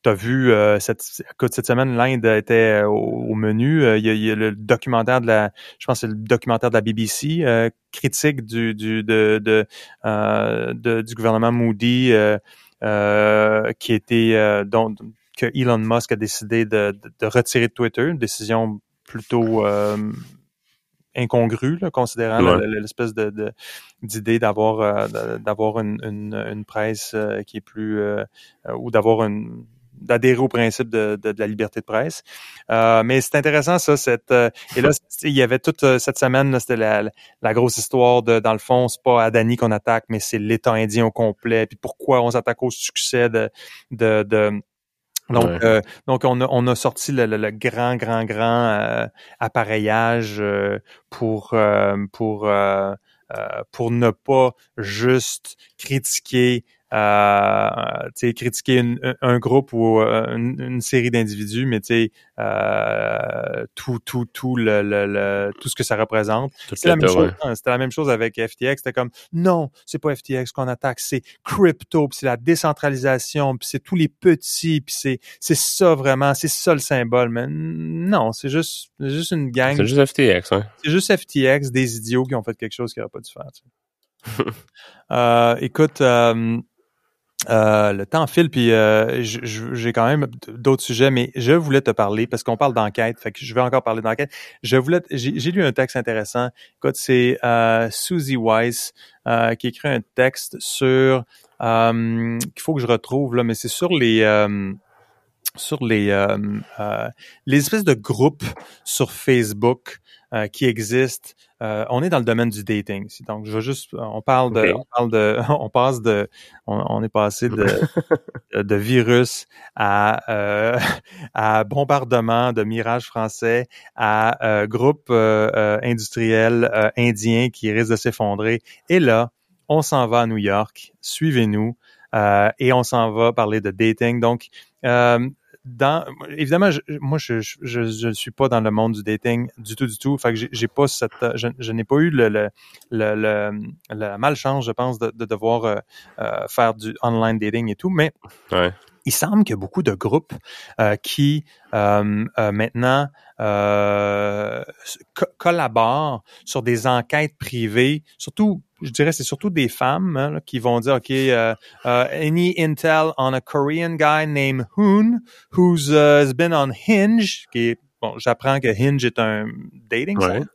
as vu euh, cette, cette semaine, l'Inde était au, au menu. Euh, il, y a, y a, le documentaire de la, je pense, c'est le documentaire de la BBC euh, critique du, du de, de, de, du gouvernement Moody qui était dont que Elon Musk a décidé de, de, de retirer de Twitter, une décision plutôt incongru, là, considérant l'espèce de, d'idée d'avoir euh, d'avoir une, une, une, presse euh, qui est plus euh, ou d'avoir une d'adhérer au principe de, de, la liberté de presse. mais c'est intéressant ça. Cette et là, il y avait toute cette semaine, c'était la, la, grosse histoire de, dans le fond, c'est pas Adani qu'on attaque, mais c'est l'État indien au complet. Puis pourquoi on s'attaque au succès de, de, de donc, euh, donc on a, on a sorti le, le, grand, grand, grand euh, appareillage euh, pour pour pour ne pas juste critiquer euh, critiquer un groupe ou euh, une, série d'individus, mais euh, tout, tout, tout le, le, tout ce que ça représente. C'était la, même chose, hein, la même chose avec FTX. C'était comme non, c'est pas FTX qu'on attaque, c'est crypto, puis c'est la décentralisation, puis c'est tous les petits, puis c'est ça vraiment, c'est ça le symbole. Mais non, c'est juste juste une gang. C'est juste FTX, hein. C'est juste FTX, des idiots qui ont fait quelque chose qui n'aurait pas dû faire. euh, écoute. Euh, euh, le temps file, puis euh, j'ai quand même d'autres sujets, mais je voulais te parler parce qu'on parle d'enquête, fait je vais encore parler d'enquête. Je voulais, j'ai lu un texte intéressant. Écoute, c'est euh, Susie Weiss euh, qui écrit un texte sur qu'il faut que je retrouve là, mais c'est sur les sur les les espèces de groupes sur Facebook euh, qui existe. Euh, on est dans le domaine du dating. Donc, je veux juste, on parle de, on parle de, on passe de, on, est passé de, de virus à, euh, à bombardement de mirages français à groupe industriel indien qui risque de s'effondrer. Et là, on s'en va à New York. Suivez-nous. et on s'en va parler de dating. Donc, dans évidemment moi je, je je suis pas dans le monde du dating du tout du tout fait que j'ai pas cette je, je n'ai pas eu le, le, le, la malchance je pense de, de devoir euh, euh, faire du online dating et tout mais ouais. il semble qu'il y a beaucoup de groupes euh, qui maintenant collaborent sur des enquêtes privées surtout je dirais c'est surtout des femmes hein, qui vont dire OK uh, uh, any intel on a Korean guy named Hoon who's uh, has been on Hinge qui est bon j'apprends que Hinge est un dating ouais. site.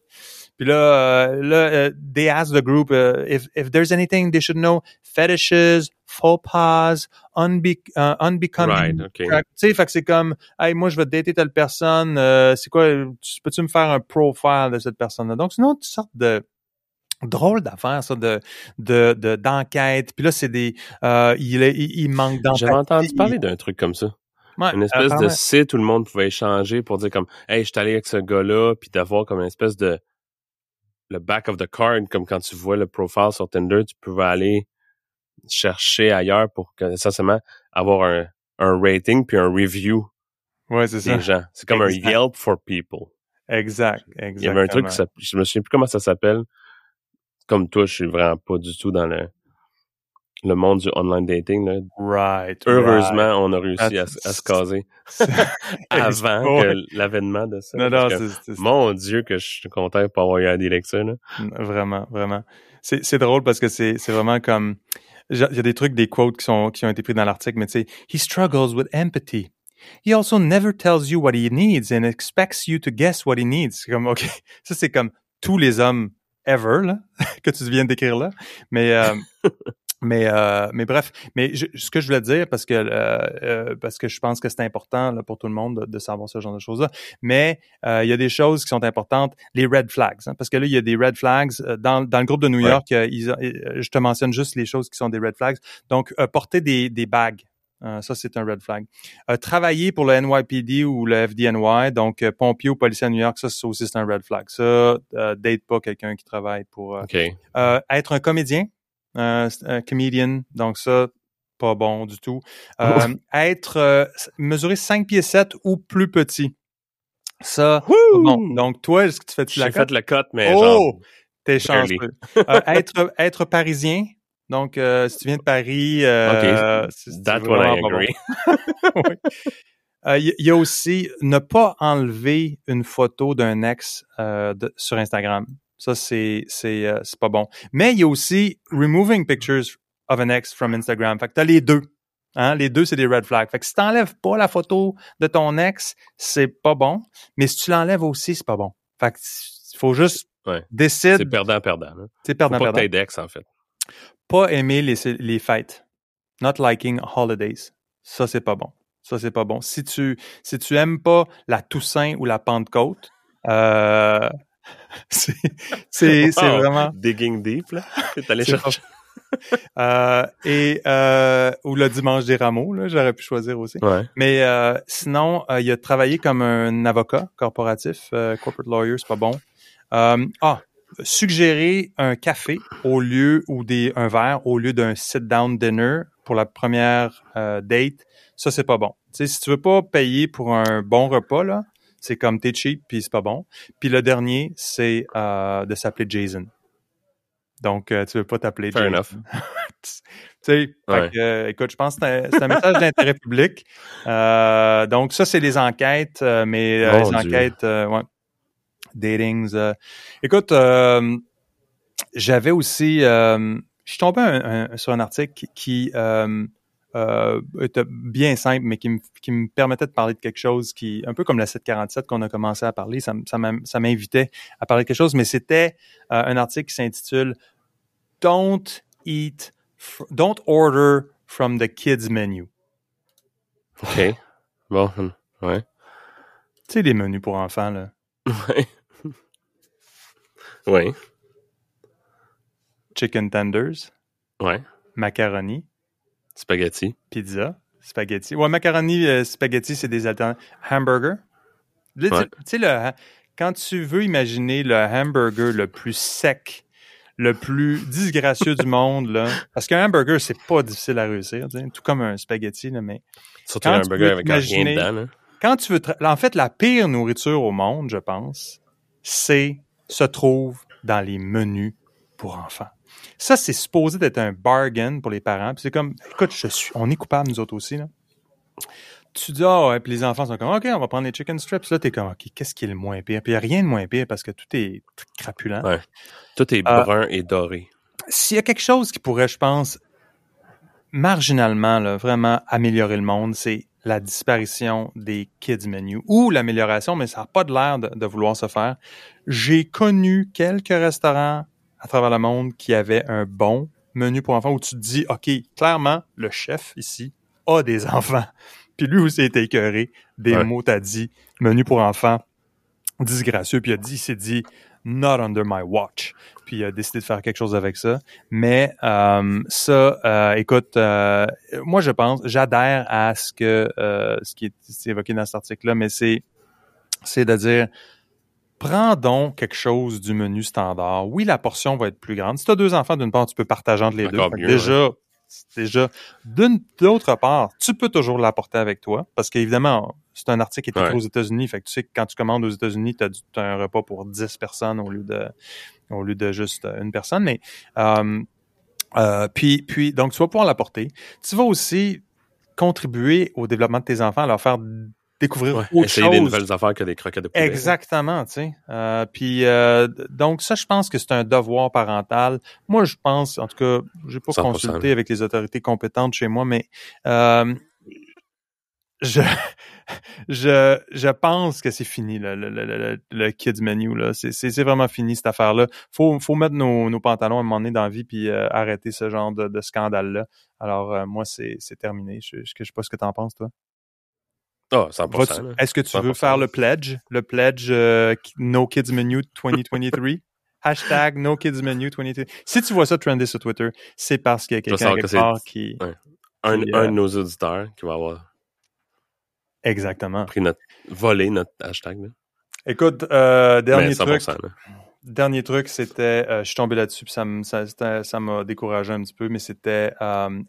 Puis là, euh, là uh, they ask the group uh, if if there's anything they should know fetishes, faux pas, unbe uh, unbecoming. Right, okay. Tu sais, fait que c'est comme, hey, moi je vais dater telle personne. Euh, c'est quoi Peux-tu me faire un profile de cette personne-là? Donc sinon, une sorte de drôle d'affaire ça de de d'enquête. Puis là c'est des euh, il, il, il manque d'empathie. J'avais entendu parler d'un truc comme ça. Ouais, une espèce de site où le monde pouvait échanger pour dire comme hey je suis allé avec ce gars-là puis d'avoir comme une espèce de le back of the card comme quand tu vois le profile sur Tinder tu pouvais aller chercher ailleurs pour que essentiellement avoir un un rating puis un review ouais c'est ça. des gens. C'est comme exact. un Yelp for people. Exact exactement. il y avait un truc ça, je me souviens plus comment ça s'appelle comme toi, je suis vraiment pas du tout dans le, le monde du online dating. Là. Right. Heureusement, right. on a réussi à, à, se caser avant que l'avènement de ça. Non, non, mon Dieu, que je suis content pour avoir eu à dire ça. Là. Vraiment, vraiment. C'est drôle parce que c'est vraiment comme... Il y a des trucs, des quotes qui, sont, qui ont été pris dans l'article, mais tu sais, « He struggles with empathy. He also never tells you what he needs and expects you to guess what he needs. » C'est comme, OK, ça c'est comme tous les hommes ever là, que tu viens d'écrire là. Mais euh, mais euh, mais bref, mais je, ce que je voulais dire parce que euh, parce que je pense que c'est important là, pour tout le monde de, de, savoir ce genre de choses là. Mais il y a des choses qui sont importantes, les red flags, hein, parce que là il y a des red flags dans dans le groupe de New York. Ils, je te mentionne juste les choses qui sont des red flags. Donc porter des des bagues. Euh, ça, c'est un red flag. Euh, travailler pour le NYPD ou le FDNY, donc euh, pompier ou policier à New York, ça, ça aussi, c'est un red flag. Ça, date pas quelqu'un qui travaille pour... Okay. être un comédien, un comedian, donc ça, pas bon du tout. être... mesurer 5 pieds 7 ou plus petit. Ça, bon. Donc, toi, est-ce que tu fais-tu la cote? J'ai fait le cote, mais oh! genre... T'es chanceux. être, être parisien, Donc, euh, si tu viens de Paris, euh, c'est- c'est That's what I agree. Oui. Euh, Il y, a aussi ne pas enlever une photo d'un ex euh, de- sur Instagram. Ça, c'est c'est pas bon. Mais il y a aussi removing pictures of an ex from Instagram. Fait que t'as les deux. Hein? Les deux, c'est des red flags. Fait que si t'enlèves pas la photo de ton ex, c'est pas bon. Mais si tu l'enlèves aussi, c'est pas bon. Fait que il faut juste Ouais. décider. C'est perdant-perdant. là. C'est Faut perdant, pas que perdant. t'aies d'ex, en fait. Pas aimer les, les fêtes. Not liking holidays. Ça, c'est pas bon. Ça, c'est pas bon. Si tu, si tu aimes pas la Toussaint ou la Pentecôte, euh, c'est, c'est, c'est Wow. vraiment, Digging deep, là. T'es allé chercher. euh, et, euh, ou le dimanche des rameaux, là, j'aurais pu choisir aussi. Ouais. Mais euh, sinon, il a travaillé comme un avocat corporatif, corporate lawyer, c'est pas bon. Ah, suggérer un café au lieu ou des un verre au lieu d'un sit-down dinner pour la première euh, date, ça c'est pas bon. Tu sais, si tu veux pas payer pour un bon repas là, c'est comme t'es cheap puis c'est pas bon. Puis le dernier, c'est euh, de s'appeler Jason. Donc euh, tu veux pas t'appeler Fair Jason. enough. tu sais, Ouais. euh, écoute, je pense que c'est un, un message d'intérêt public. Euh, donc, ça, c'est les enquêtes, euh, mais euh, les enquêtes, euh, ouais, datings. écoute, euh, j'avais aussi, euh, je suis tombé un- un- sur un article qui, qui, euh, était bien simple, mais qui me, qui me permettait de parler de quelque chose qui, un peu comme la 747 qu'on a commencé à parler, ça, m'invitait à parler de quelque chose, mais c'était euh, un article qui s'intitule Don't eat, don't order from the kids menu. OK. Bon, ouais. Tu sais, les menus pour enfants, là. Ouais. Ouais. Chicken tenders, Ouais. macaroni, Spaghetti. pizza, spaghetti. Ouais, macaroni, euh, spaghetti, c'est des alternatives. Hamburger. Là, tu- Ouais. Tu sais, le- quand tu veux imaginer le hamburger le plus sec, le plus disgracieux du monde, là, parce qu'un hamburger, c'est pas difficile à réussir, tout comme un spaghetti, là, mais Surtout Quand un tu burger peux avec rien t'imaginer- dedans, là. quand tu veux... En fait, la pire nourriture au monde, je pense, c'est se trouve dans les menus pour enfants. Ça, c'est supposé d'être un bargain pour les parents. Puis c'est comme, écoute, je suis, on est coupable, nous autres aussi, là. Tu dis, ah, ouais, puis les enfants sont comme, OK, on va prendre les chicken strips. Là, t'es comme, OK, qu'est-ce qui est le moins pire? Puis il n'y a rien de moins pire parce que tout est crapulent. Ouais. Tout est Ah. brun et doré. S'il y a quelque chose qui pourrait, je pense, marginalement, là, vraiment améliorer le monde, c'est la disparition des kids menus ou l'amélioration, mais ça n'a pas de l'air de, de vouloir se faire. J'ai connu quelques restaurants à travers le monde qui avaient un bon menu pour enfants où tu te dis, OK, clairement, le chef ici a des enfants. Puis lui aussi était écœuré des Ouais. mots t'as dit, menu pour enfants disgracieux, puis il a dit, il s'est dit, not under my watch. Puis il a décidé de faire quelque chose avec ça. Mais euh, ça, euh, écoute, euh, moi je pense, j'adhère à ce que ce qui est, évoqué dans cet article-là, mais c'est c'est de dire prends donc quelque chose du menu standard. Oui, la portion va être plus grande. Si tu as deux enfants, d'une part, tu peux partager entre les deux. Encore mieux, déjà, déjà, d'une d'autre part, tu peux toujours l'apporter avec toi parce qu'évidemment, c'est un article qui est écrit Ouais. aux États-Unis. Fait que tu sais que quand tu commandes aux États-Unis, tu as, un repas pour 10 personnes au lieu de au lieu de juste une personne. Mais euh, euh, puis, puis, donc, tu vas pouvoir l'apporter. Tu vas aussi contribuer au développement de tes enfants, leur faire découvrir Ouais. autre Essayer des nouvelles affaires que des croquettes de poulet. Exactement, tu sais. Euh, puis euh, donc ça, je pense que c'est un devoir parental. Moi, je pense, en tout cas, j'ai pas 100%. consulté avec les autorités compétentes chez moi, mais euh, je, je, je pense que c'est fini le, le, le, le, le kids menu là. C'est, c'est, c'est vraiment fini cette affaire-là. Faut, faut mettre nos, nos pantalons à un moment donné dans la vie puis euh, arrêter ce genre de, de scandale-là. Alors euh, moi, c'est, c'est terminé. Je, je, je sais pas ce que t'en penses toi. Ah, 100%. Vas-tu- là. Est-ce que tu veux 100%. faire le pledge? Le pledge euh, No Kids Menu 2023? Hashtag No Kids Menu 2023. Si tu vois ça trender sur Twitter, c'est parce qu'il y a quelqu'un quelque part qui... Ouais. Un, un euh, de nos auditeurs qui va avoir Exactement. pris notre, volé notre hashtag. Là. Écoute, euh, dernier Mais 100%. truc, dernier truc, c'était, je suis tombé là-dessus, ça me- ça m'a découragé un petit peu, mais c'était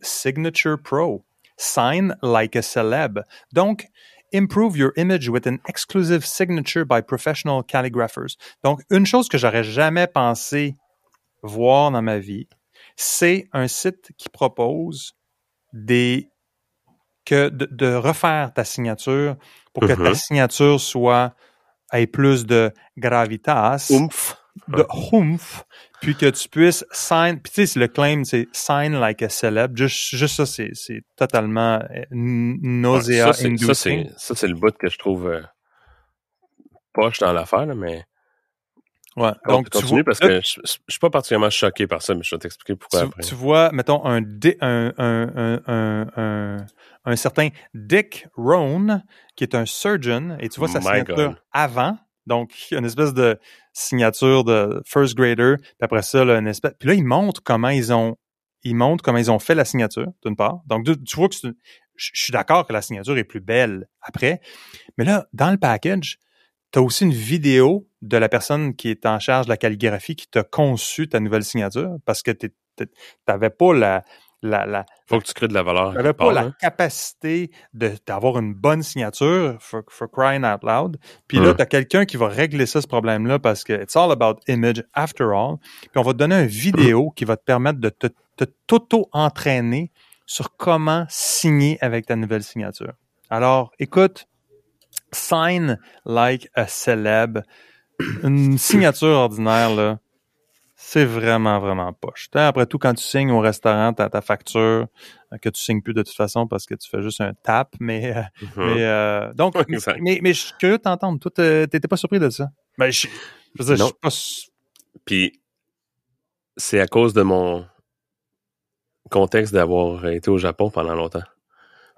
Signature Pro. Sign like a celeb. Donc, improve your image with an exclusive signature by professional calligraphers. Donc, une chose que j'aurais jamais pensé voir dans ma vie, c'est un site qui propose des que de, de refaire ta signature pour que ta Mhm. signature soit ait plus de gravitas, Oomph. de oomph, puis que tu puisses sign. Puis tu sais, le claim c'est sign like a celeb. Juste, juste ça, c'est c'est totalement euh, n- nausea ça, c'est, ça, le bout que je trouve euh, poche dans l'affaire, là, mais Ouais. donc, Donc tu continue vois, parce que je, je suis pas particulièrement choqué par ça, mais je vais t'expliquer pourquoi tu, après. tu vois, mettons, un, un, un, un, un, un, certain Dick Rohn, qui est un surgeon, et tu vois sa signature God. avant. Donc, une espèce de signature de first grader, puis après ça, là, une espèce. Puis là, il montre comment ils ont. Il montre comment ils ont fait la signature, d'une part. Donc, tu vois que je suis d'accord que la signature est plus belle après. Mais là, dans le package, tu as aussi une vidéo de la personne qui est en charge de la calligraphie qui t'a conçu ta nouvelle signature parce que tu n'avais pas la, la, la, Faut que tu crées de la valeur. quelque pas part, la hein. capacité de d'avoir une bonne signature for, for crying out loud. Puis là, tu as quelqu'un qui va régler ça, ce problème-là, parce que it's all about image after all. Puis on va te donner une vidéo qui va te permettre de te, te t'auto-entraîner sur comment signer avec ta nouvelle signature. Alors, écoute, sign like a celeb. Une signature ordinaire, là, c'est vraiment, vraiment poche. Après tout, quand tu signes au restaurant, t'as ta facture euh, que tu signes plus de toute façon parce que tu fais juste un tap, mais, euh, Mhm. mais euh, donc, mais, exact. mais, mais je suis curieux de t'entendre. Toi, t'étais pas surpris de ça? Ben, je, je veux dire, je Non. suis pas Puis c'est à cause de mon contexte d'avoir été au Japon pendant longtemps.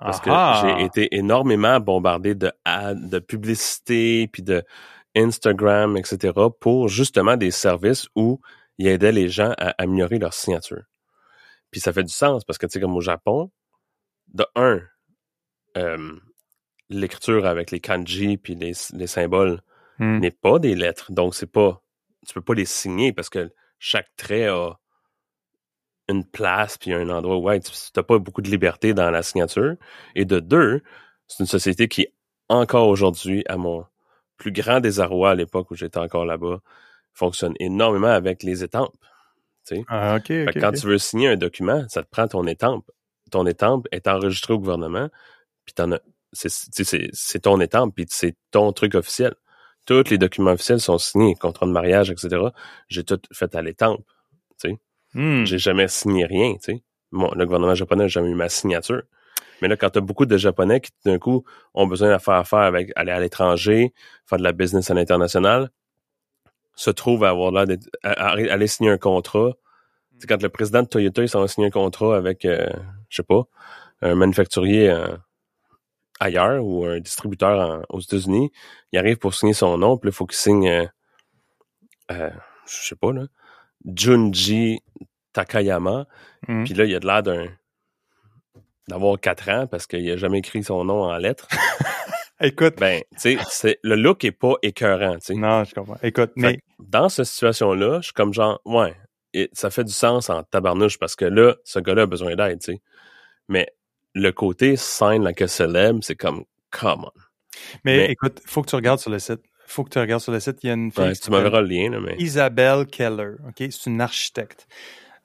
Parce que j'ai été énormément bombardé de ads, de publicité, puis de Instagram, etc. pour justement des services où ils aidaient les gens à améliorer leur signature. Puis ça fait du sens parce que tu sais comme au Japon, de un, euh, l'écriture avec les kanji puis les, les symboles Hmm. n'est pas des lettres, donc c'est pas, tu peux pas les signer parce que chaque trait a une place puis un endroit où ouais, tu n'as pas beaucoup de liberté dans la signature. Et de deux, c'est une société qui, encore aujourd'hui, à mon plus grand désarroi à l'époque où j'étais encore là-bas, fonctionne énormément avec les étampes. Ah, OK, Fait OK. que quand tu veux signer un document, ça te prend ton étampe. Ton étampe est enregistrée au gouvernement, puis t'en as, c'est, ton étampe, puis c'est ton truc officiel. Tous les documents officiels sont signés, contrat de mariage, etc. J'ai tout fait à l'étampe. Hmm. J'ai jamais signé rien. Bon, le gouvernement japonais n'a jamais eu ma signature. Mais là, quand tu as beaucoup de Japonais qui, d'un coup, ont besoin de faire affaire avec aller à l'étranger, faire de la business à l'international, se trouvent à avoir l'air d'être, à, à- à aller signer un contrat. C'est quand le président de Toyota, il s'en va signer un contrat avec, euh, je sais pas, un manufacturier euh, ailleurs ou un distributeur en- aux États-Unis, il arrive pour signer son nom, puis là, il faut qu'il signe, euh, euh, je sais pas, là, Junji Takayama. Hmm. Puis là, il a de l'air d'un d'avoir quatre ans parce qu'il a jamais écrit son nom en lettres. Écoute, Ben, tu sais, le look est pas écœurant, tu sais. non, je comprends. Écoute, Fait mais que dans cette situation-là, je suis comme genre, ouais, et ça fait du sens en tabarnouche parce que là, ce gars-là a besoin d'aide, tu sais. Mais le côté sign like a célèbre, c'est comme, come on. Mais, Mais- écoute, faut que tu regardes sur le site. Faut que tu regardes sur le site. Il y a une fille Ouais, tu m'enverras le lien, là, mais. Isabelle Keller. OK? C'est une architecte.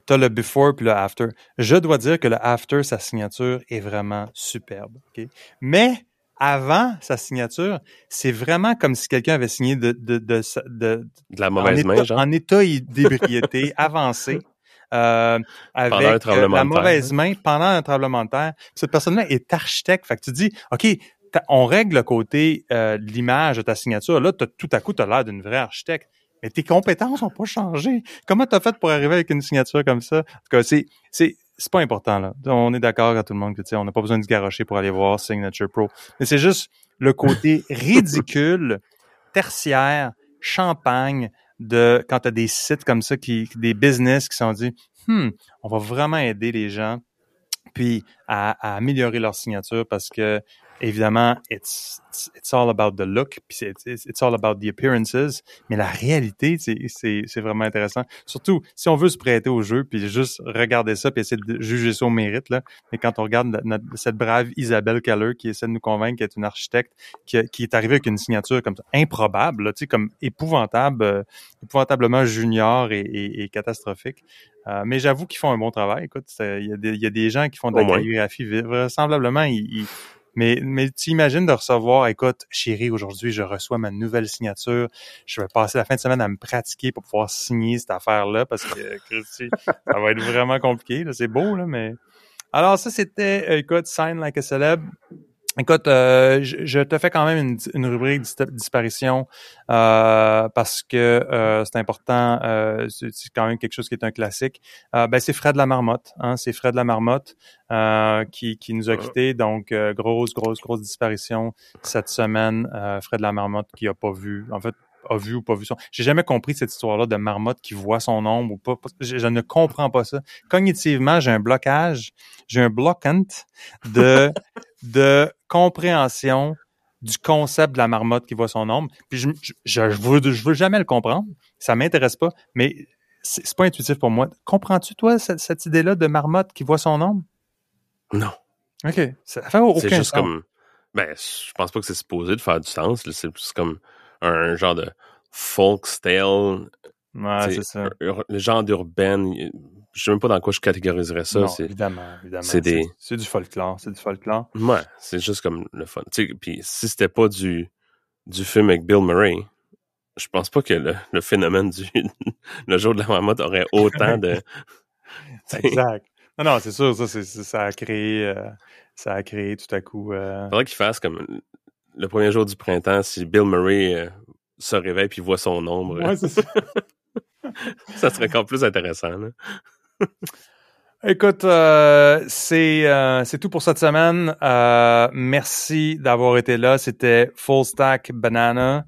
Tu as le before puis le after. Je dois dire que le after, sa signature est vraiment superbe. OK? Mais avant sa signature, c'est vraiment comme si quelqu'un avait signé de, de, de, de- De la en, mauvaise main, état, genre. en état d'ébriété avancé. euh, avec euh, la mauvaise main pendant un tremblement de terre. Cette personne-là est architecte. Fait que tu dis, OK, on règle le côté euh, de l'image de ta signature. Là, tout à coup, tu as l'air d'une vraie architecte. Mais tes compétences n'ont pas changé. Comment tu as fait pour arriver avec une signature comme ça? En tout cas, c'est, c'est, c'est pas important, là. On est d'accord à tout le monde que, tu sais, on n'a pas besoin de se garrocher pour aller voir Signature Pro. Mais c'est juste le côté ridicule, tertiaire, champagne de quand tu as des sites comme ça, qui, des business qui sont dit, hmm, on va vraiment aider les gens puis à, à améliorer leur signature parce que évidemment, it's, it's, it's all about the look, puis c'est- it's, it's all about the appearances. Mais la réalité, c'est, c'est, c'est vraiment intéressant. Surtout, si on veut se prêter au jeu, puis juste regarder ça, puis essayer de juger ça au mérite, là. Mais quand on regarde notre- notre- cette brave Isabelle Keller qui essaie de nous convaincre qu'elle est une architecte, qui, qui est arrivée avec une signature comme ça, improbable, là, tu sais, comme épouvantable, euh, épouvantablement junior et, et- et catastrophique. Euh, mais j'avoue qu'ils font un bon travail. Écoute, il y, a des- il y a des gens qui font de la calligraphie vraisemblablement. Ils, ils- mais, mais tu imagines de recevoir, écoute, chérie, aujourd'hui, je reçois ma nouvelle signature. Je vais passer la fin de semaine à me pratiquer pour pouvoir signer cette affaire-là parce que, Christy, ça va être vraiment compliqué. là. C'est beau, là, mais... Alors, ça, c'était, écoute, Sign Like a Celeb. Écoute, euh, je, je te fais quand même une, une rubrique dis- disparition euh, parce que euh, c'est important. euh, c'est quand même quelque chose qui est un classique. Euh, ben, c'est Fred la marmotte. Hein, c'est Fred la marmotte euh, qui, qui nous a quittés. Donc, euh, grosse, grosse, grosse disparition cette semaine. Euh, Fred la marmotte qui a pas vu. En fait, a vu ou pas vu son. J'ai jamais compris cette histoire-là de marmotte qui voit son ombre ou pas. Je, je ne comprends pas ça. Cognitivement, j'ai un blocage, j'ai un blockant de de compréhension du concept de la marmotte qui voit son ombre. Puis je, je, je, je veux, je veux jamais le comprendre. Ça m'intéresse pas, mais c'est pas intuitif pour moi. Comprends-tu, toi, cette, cette idée-là de marmotte qui voit son ombre? Non. OK. Ça fait aucun C'est juste sens. comme. Ben, je pense pas que c'est supposé de faire du sens. C'est plus comme un genre de folk style. Ouais, c'est ça. Le genre d'urbaine. Je sais même pas dans quoi je catégoriserais ça. non, évidemment, évidemment. c'est des- du folklore, c'est du folklore. Ouais, c'est juste comme le fun. Puis si c'était pas du, du film avec Bill Murray, je pense pas que le, le phénomène du le jour de la marmotte aurait autant de. Exact. Non, non, c'est sûr, ça, ça a créé, euh, ça a créé tout à coup. euh, Faudrait qu'il fasse comme le premier jour du printemps, si Bill Murray euh, se réveille puis voit son ombre, Ouais, c'est ça. ça serait encore plus intéressant. Là. Écoute, euh, c'est euh, c'est tout pour cette semaine. Euh, merci d'avoir été là. C'était Full Stack Banana.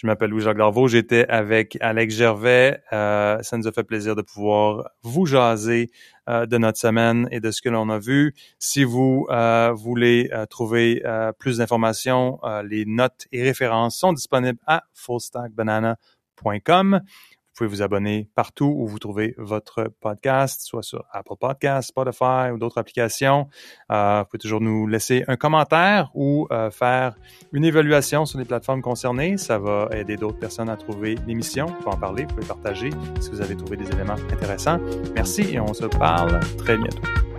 Je m'appelle Louis-Jacques Darvaux. J'étais avec Alex Gervais. Euh, ça nous a fait plaisir de pouvoir vous jaser euh, de notre semaine et de ce que l'on a vu. Si vous euh, voulez trouver plus d'informations, les notes et références sont disponibles à fullstackbanana.com. Pouvez vous abonner partout où vous trouvez votre podcast, soit sur Apple Podcasts, Spotify ou d'autres applications. Euh, vous pouvez toujours nous laisser un commentaire ou euh, faire une évaluation sur les plateformes concernées. Ça va aider d'autres personnes à trouver l'émission. Vous pouvez en parler, vous pouvez partager si vous avez trouvé des éléments intéressants. Merci et on se parle très bientôt.